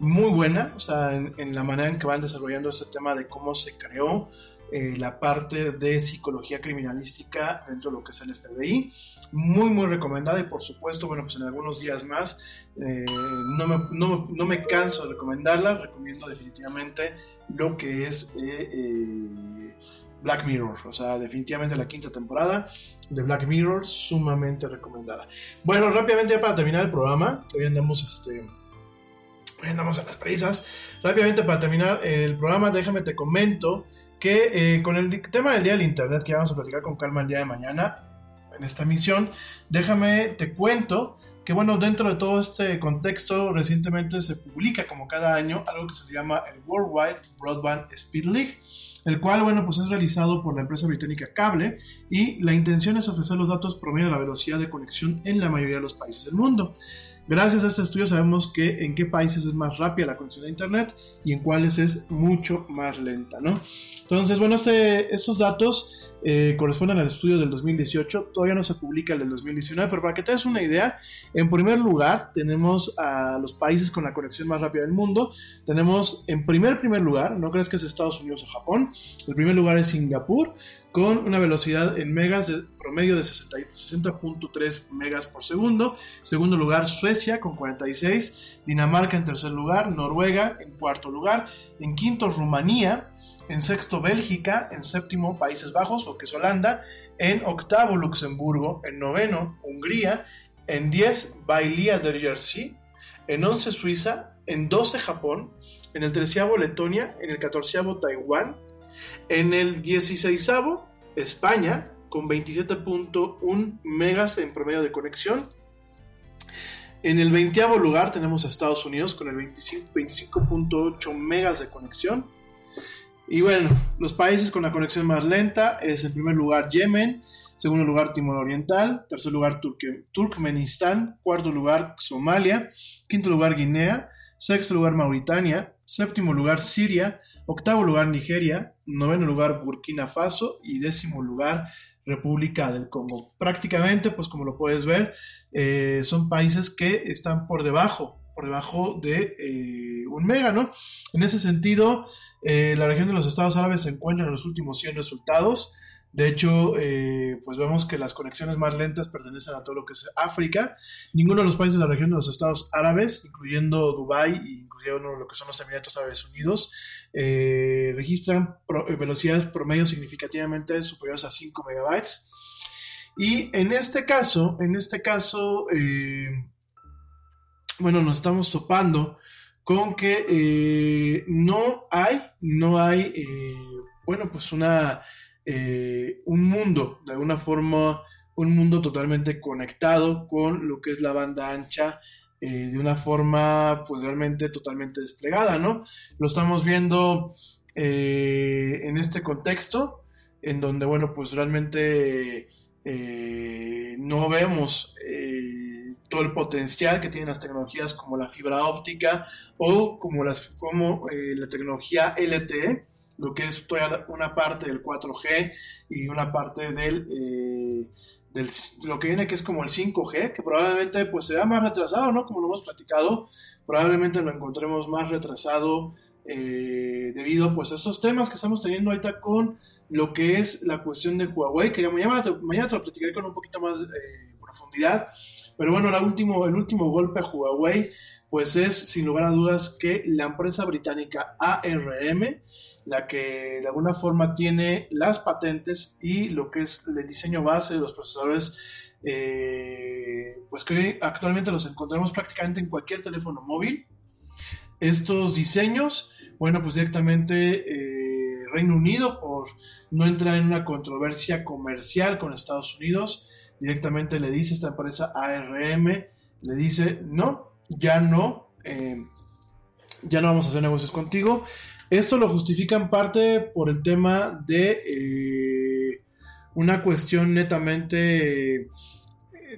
muy buena, o sea, en, en, la manera en que van desarrollando ese tema de cómo se creó eh, la parte de psicología criminalística dentro de lo que es el FBI. Muy, muy recomendada y por supuesto, bueno, pues en algunos días más eh, no, me, no, no, me, canso de recomendarla. Recomiendo definitivamente lo que es... Eh, Black Mirror, o sea, definitivamente la quinta temporada de Black Mirror, sumamente recomendada. Bueno, rápidamente para terminar el programa, hoy andamos, este, andamos a las prisas, rápidamente para terminar el programa, déjame te comento que eh, con el tema del día del Internet, que vamos a platicar con calma el día de mañana en esta misión, déjame te cuento que bueno, dentro de todo este contexto, recientemente se publica como cada año algo que se llama el Worldwide Broadband Speed League el cual, bueno, pues es realizado por la empresa británica Cable y la intención es ofrecer los datos promedio de la velocidad de conexión en la mayoría de los países del mundo. Gracias a este estudio sabemos que en qué países es más rápida la conexión de Internet y en cuáles es mucho más lenta, ¿no? Entonces, bueno, este, estos datos eh, corresponden al estudio del 2018, todavía no se publica el del 2019, pero para que te des una idea, en primer lugar tenemos a los países con la conexión más rápida del mundo, tenemos en primer primer lugar, no crees que es Estados Unidos o Japón, el primer lugar es Singapur, con una velocidad en megas de promedio de 60.3 megas por segundo. Segundo lugar, Suecia con 46. Dinamarca en tercer lugar. Noruega en cuarto lugar. En quinto, Rumanía. En sexto, Bélgica. En séptimo, Países Bajos, o que es Holanda. En octavo, Luxemburgo. En noveno, Hungría. En 10, Bailía del Jersey. En 11, Suiza. En 12, Japón. En el treceavo, Letonia. En el catorceavo, Taiwán. En el 16 España, con 27.1 megas en promedio de conexión. En el 20 lugar tenemos a Estados Unidos con el 25.8 megas de conexión. Y bueno, los países con la conexión más lenta es en primer lugar Yemen, Segundo lugar, Timor Oriental. Tercer lugar, Turkmenistán. Cuarto lugar, Somalia. Quinto lugar, Guinea. Sexto lugar, Mauritania. Séptimo lugar, Siria. Octavo lugar, Nigeria. Noveno lugar, Burkina Faso. Y décimo lugar, República del Congo. Prácticamente, pues como lo puedes ver, eh, son países que están por debajo, por debajo de eh, un mega, ¿no? En ese sentido, eh, la región de los Estados Árabes se encuentra en los últimos 100 resultados. De hecho, eh, pues vemos que las conexiones más lentas pertenecen a todo lo que es África. Ninguno de los países de la región de los Estados Árabes, incluyendo Dubái e incluyendo lo que son los Emiratos Árabes Unidos, eh, registran eh, velocidades promedio significativamente superiores a 5 megabytes. Y en este caso, en este caso, eh, bueno, nos estamos topando con que no hay, no hay, bueno, pues una, un mundo, de alguna forma, un mundo totalmente conectado con lo que es la banda ancha eh, de una forma, pues realmente totalmente desplegada, ¿no? Lo estamos viendo eh, en este contexto, en donde, bueno, pues realmente eh, no vemos eh, todo el potencial que tienen las tecnologías como la fibra óptica o como, las, como la tecnología LTE, lo que es una parte del 4G y una parte del, lo que viene que es como el 5G, que probablemente pues sea más retrasado, ¿no? Como lo hemos platicado, probablemente lo encontremos más retrasado eh, debido pues a estos temas que estamos teniendo ahorita con lo que es la cuestión de Huawei, que ya mañana, te- mañana te lo platicaré con un poquito más eh, profundidad, pero bueno, la último, el último golpe a Huawei pues es sin lugar a dudas que la empresa británica ARM, la que de alguna forma tiene las patentes y lo que es el diseño base de los procesadores, eh, pues que actualmente los encontramos prácticamente en cualquier teléfono móvil. Estos diseños, bueno, pues directamente eh, Reino Unido, por no entrar en una controversia comercial con Estados Unidos, directamente le dice esta empresa ARM, le dice, no, ya no, eh, ya no vamos a hacer negocios contigo. Esto lo justifica en parte por el tema de eh, una cuestión netamente eh,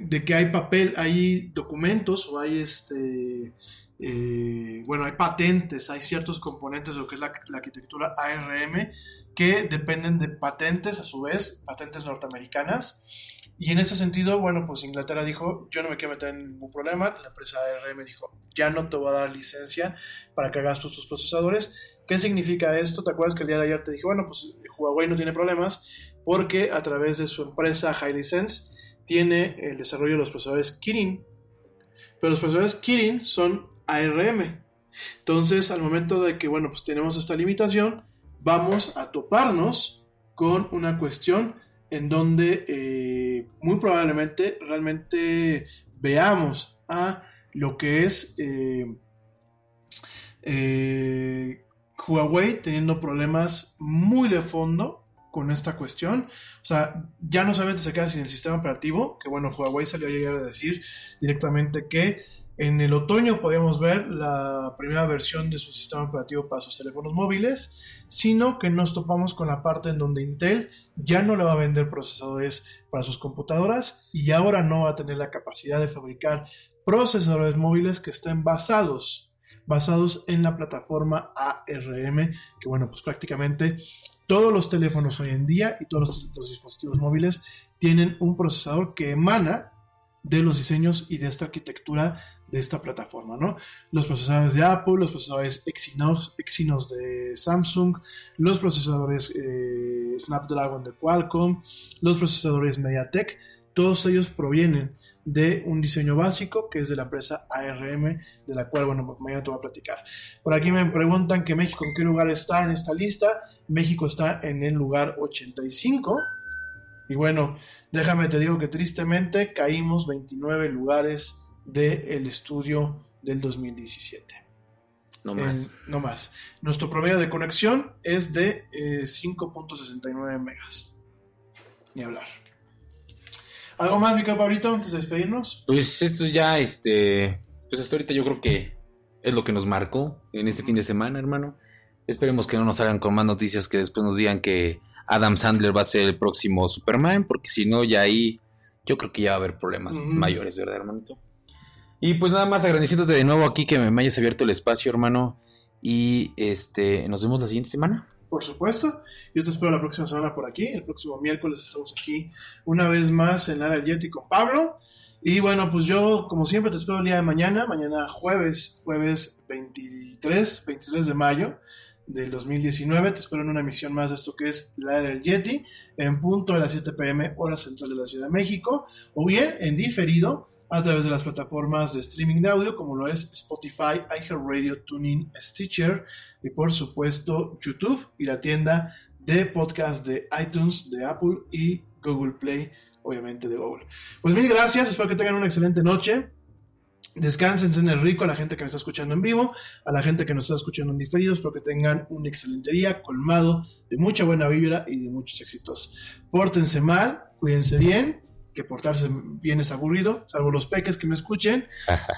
de que hay papel, hay documentos o hay este, eh, bueno, hay patentes, hay ciertos componentes de lo que es la, la arquitectura ARM que dependen de patentes, a su vez, patentes norteamericanas. Y en ese sentido, bueno, pues Inglaterra dijo, yo no me quiero meter en ningún problema. La empresa ARM dijo, ya no te voy a dar licencia para que hagas tus, procesadores. ¿Qué significa esto? ¿Te acuerdas que el día de ayer te dije, bueno, pues Huawei no tiene problemas porque a través de su empresa HighLicense tiene el desarrollo de los procesadores Kirin. Pero los procesadores Kirin son ARM. Entonces, al momento de que, bueno, pues tenemos esta limitación, vamos a toparnos con una cuestión en donde eh, muy probablemente realmente veamos a lo que es eh, eh, Huawei teniendo problemas muy de fondo con esta cuestión. O sea, ya no solamente se queda sin el sistema operativo, que bueno, Huawei salió a llegar a decir directamente que en el otoño podíamos ver la primera versión de su sistema operativo para sus teléfonos móviles, sino que nos topamos con la parte en donde Intel ya no le va a vender procesadores para sus computadoras y ahora no va a tener la capacidad de fabricar procesadores móviles que estén basados, basados en la plataforma ARM, que bueno, pues prácticamente todos los teléfonos hoy en día y todos los, los dispositivos móviles tienen un procesador que emana de los diseños y de esta arquitectura de esta plataforma, ¿no? Los procesadores de Apple, los procesadores Exynos, Exynos de Samsung, los procesadores eh, Snapdragon de Qualcomm, los procesadores MediaTek, todos ellos provienen de un diseño básico que es de la empresa ARM, de la cual, bueno, mañana te voy a platicar. Por aquí me preguntan que México en qué lugar está en esta lista. México está en el lugar 85. Y bueno, déjame te digo que tristemente caímos 29 lugares del estudio del 2017. No más. En- no más. Nuestro promedio de conexión es de eh, 5.69 megas. Ni hablar. ¿Algo más, mi Pablito, antes de despedirnos? Pues esto es ya, este, pues hasta ahorita yo creo que es lo que nos marcó en este fin de semana, hermano. Esperemos que no nos salgan con más noticias que después nos digan que Adam Sandler va a ser el próximo Superman, porque si no, ya ahí yo creo que ya va a haber problemas mayores, ¿verdad, hermanito? Y pues nada más agradeciéndote de nuevo aquí que me hayas abierto el espacio, hermano. Y este, nos vemos la siguiente semana. Por supuesto. Yo te espero la próxima semana por aquí. El próximo miércoles estamos aquí una vez más en Lara del Yeti con Pablo. Y bueno, pues yo, como siempre, te espero el día de mañana. Mañana jueves, jueves 23, 23 de mayo del 2019. Te espero en una emisión más de esto que es La Era del Yeti, en punto de las 7 pm, hora central de la Ciudad de México, o bien en diferido a través de las plataformas de streaming de audio, como lo es Spotify, iHeartRadio, TuneIn, Stitcher y por supuesto YouTube y la tienda de podcast de iTunes, de Apple y Google Play, obviamente de Google. Pues mil gracias, espero que tengan una excelente noche. Descansen en el rico a la gente que me está escuchando en vivo, a la gente que nos está escuchando en diferido. Espero que tengan un excelente día colmado de mucha buena vibra y de muchos éxitos. Pórtense mal, cuídense bien, que portarse bien es aburrido, salvo los peques que me escuchen.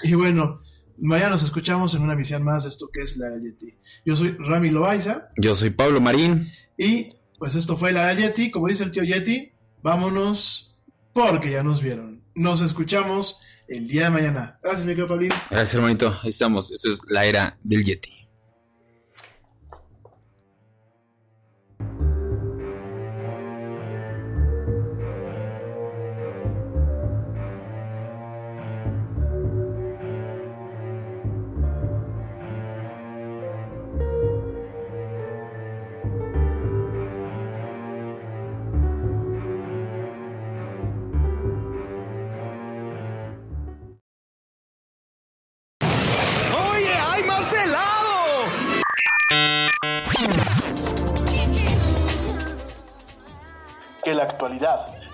y bueno, mañana nos escuchamos en una emisión más de esto que es La Yeti. Yo soy Rami Loaiza Yo soy Pablo Marín. y pues esto fue La Yeti. Como dice el tío Yeti, vámonos porque ya nos vieron. Nos escuchamos el día de mañana. Gracias, mi querido Pablín. Gracias, hermanito. Ahí estamos. Esto es la era del Yeti.